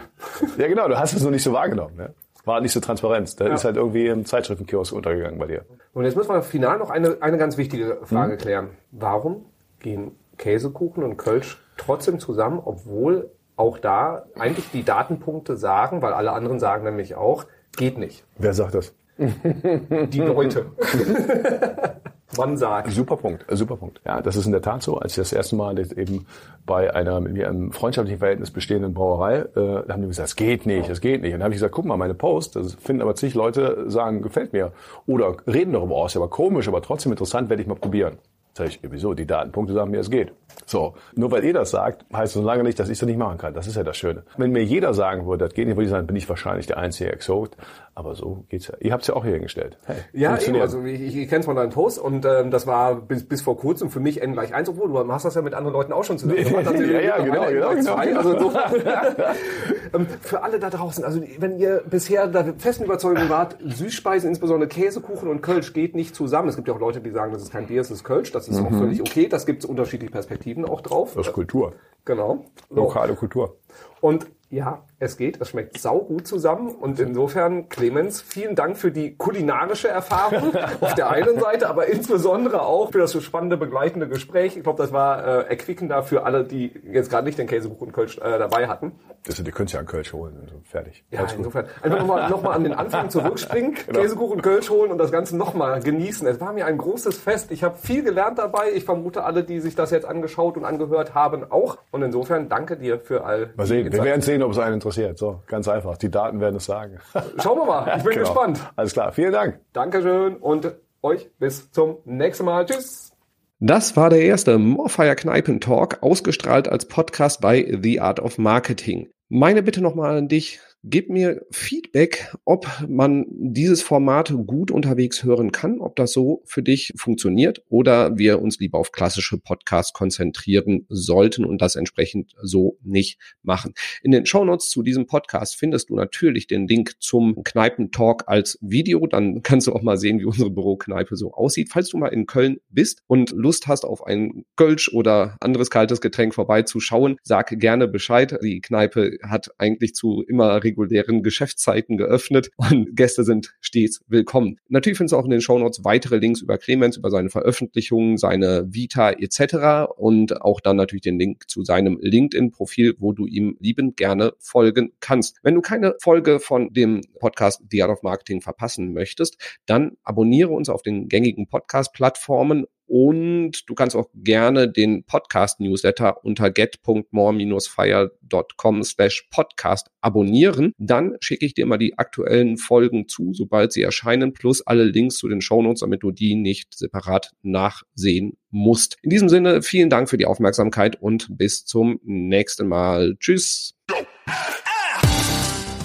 S2: Ja, genau, du hast es nur nicht so wahrgenommen. Ne? War nicht so transparent. Da ja. ist halt irgendwie im Zeitschriftenkiosk untergegangen bei dir.
S3: Und jetzt müssen wir final noch eine, eine ganz wichtige Frage hm. klären. Warum gehen Käsekuchen und Kölsch trotzdem zusammen, obwohl auch da eigentlich die Datenpunkte sagen, weil alle anderen sagen nämlich auch, geht nicht.
S2: Wer sagt das? (laughs)
S3: Die Leute. (laughs) Man sagt.
S2: Super Punkt, super Punkt. Ja, das ist in der Tat so. Als ich das erste Mal eben bei einer mit mir einem freundschaftlichen Verhältnis bestehenden Brauerei, äh, haben die gesagt, es geht nicht, es geht nicht. Und dann habe ich gesagt, guck mal, meine Post, das finden aber zig Leute, sagen, gefällt mir. Oder reden darüber aus, oh, aber komisch, aber trotzdem interessant, werde ich mal probieren. Sag ich, wieso? Die Datenpunkte sagen mir, es geht. So, nur weil ihr das sagt, heißt das lange nicht, dass ich das nicht machen kann. Das ist ja das Schöne. Wenn mir jeder sagen würde, das geht nicht, würde ich sagen, bin ich wahrscheinlich der einzige Exot. Aber so geht's ja. Ihr habt es ja auch hier hingestellt.
S3: Hey, ja, eben, also ich, ich, ich kenne es von deinem Post und ähm, das war bis, bis vor kurzem für mich N gleich eins, obwohl du hast das ja mit anderen Leuten auch schon zusammen gemacht. Also (laughs)
S2: ja, ja, genau, genau, genau. Also so, (laughs)
S3: ähm, für alle da draußen, also wenn ihr bisher der festen Überzeugung wart, Süßspeisen, insbesondere Käsekuchen und Kölsch geht nicht zusammen. Es gibt ja auch Leute, die sagen, das ist kein Bier, es ist Kölsch. Das ist mhm. auch völlig okay. Das gibt unterschiedliche Perspektiven auch drauf.
S2: Das ist Kultur.
S3: Genau.
S2: Lokale Kultur.
S3: Und ja, es geht. Es schmeckt saugut zusammen. Und insofern, Clemens, vielen Dank für die kulinarische Erfahrung (laughs) auf der einen Seite, aber insbesondere auch für das spannende begleitende Gespräch. Ich glaube, das war äh, erquickender für alle, die jetzt gerade nicht den Käsekuchen Kölsch äh, dabei hatten.
S2: Das sind die Künstler ja einen Kölsch holen. Also fertig.
S3: Ja, Alles insofern. Gut. Einfach nochmal noch mal an den Anfang (laughs) zurückspringen, genau. Käsekuchen Kölsch holen und das Ganze nochmal genießen. Es war mir ein großes Fest. Ich habe viel gelernt dabei. Ich vermute, alle, die sich das jetzt angeschaut und angehört haben, auch. Und insofern danke dir für all.
S2: Mal sehen. Wir werden sehen, ob es einen interessiert. So, ganz einfach. Die Daten werden es sagen. (laughs)
S3: Schauen wir mal. Ich bin genau. gespannt.
S2: Alles klar. Vielen Dank.
S3: Dankeschön und euch bis zum nächsten Mal. Tschüss.
S1: Das war der erste Morfire Kneipen Talk, ausgestrahlt als Podcast bei The Art of Marketing. Meine Bitte nochmal an dich. Gib mir Feedback, ob man dieses Format gut unterwegs hören kann, ob das so für dich funktioniert oder wir uns lieber auf klassische Podcasts konzentrieren sollten und das entsprechend so nicht machen. In den Shownotes zu diesem Podcast findest du natürlich den Link zum Kneipentalk als Video. Dann kannst du auch mal sehen, wie unsere Bürokneipe so aussieht. Falls du mal in Köln bist und Lust hast, auf ein Kölsch oder anderes kaltes Getränk vorbeizuschauen, sag gerne Bescheid. Die Kneipe hat eigentlich zu immer regulären Geschäftszeiten geöffnet (laughs) und Gäste sind stets willkommen. Natürlich findest du auch in den Shownotes weitere Links über Clemens, über seine Veröffentlichungen, seine Vita etc. und auch dann natürlich den Link zu seinem LinkedIn-Profil, wo du ihm liebend gerne folgen kannst. Wenn du keine Folge von dem Podcast The Art of Marketing verpassen möchtest, dann abonniere uns auf den gängigen Podcast-Plattformen und du kannst auch gerne den Podcast-Newsletter unter get.more-fire.com slash podcast abonnieren. Dann schicke ich dir immer die aktuellen Folgen zu, sobald sie erscheinen, plus alle Links zu den Shownotes, damit du die nicht separat nachsehen musst. In diesem Sinne, vielen Dank für die Aufmerksamkeit und bis zum nächsten Mal. Tschüss.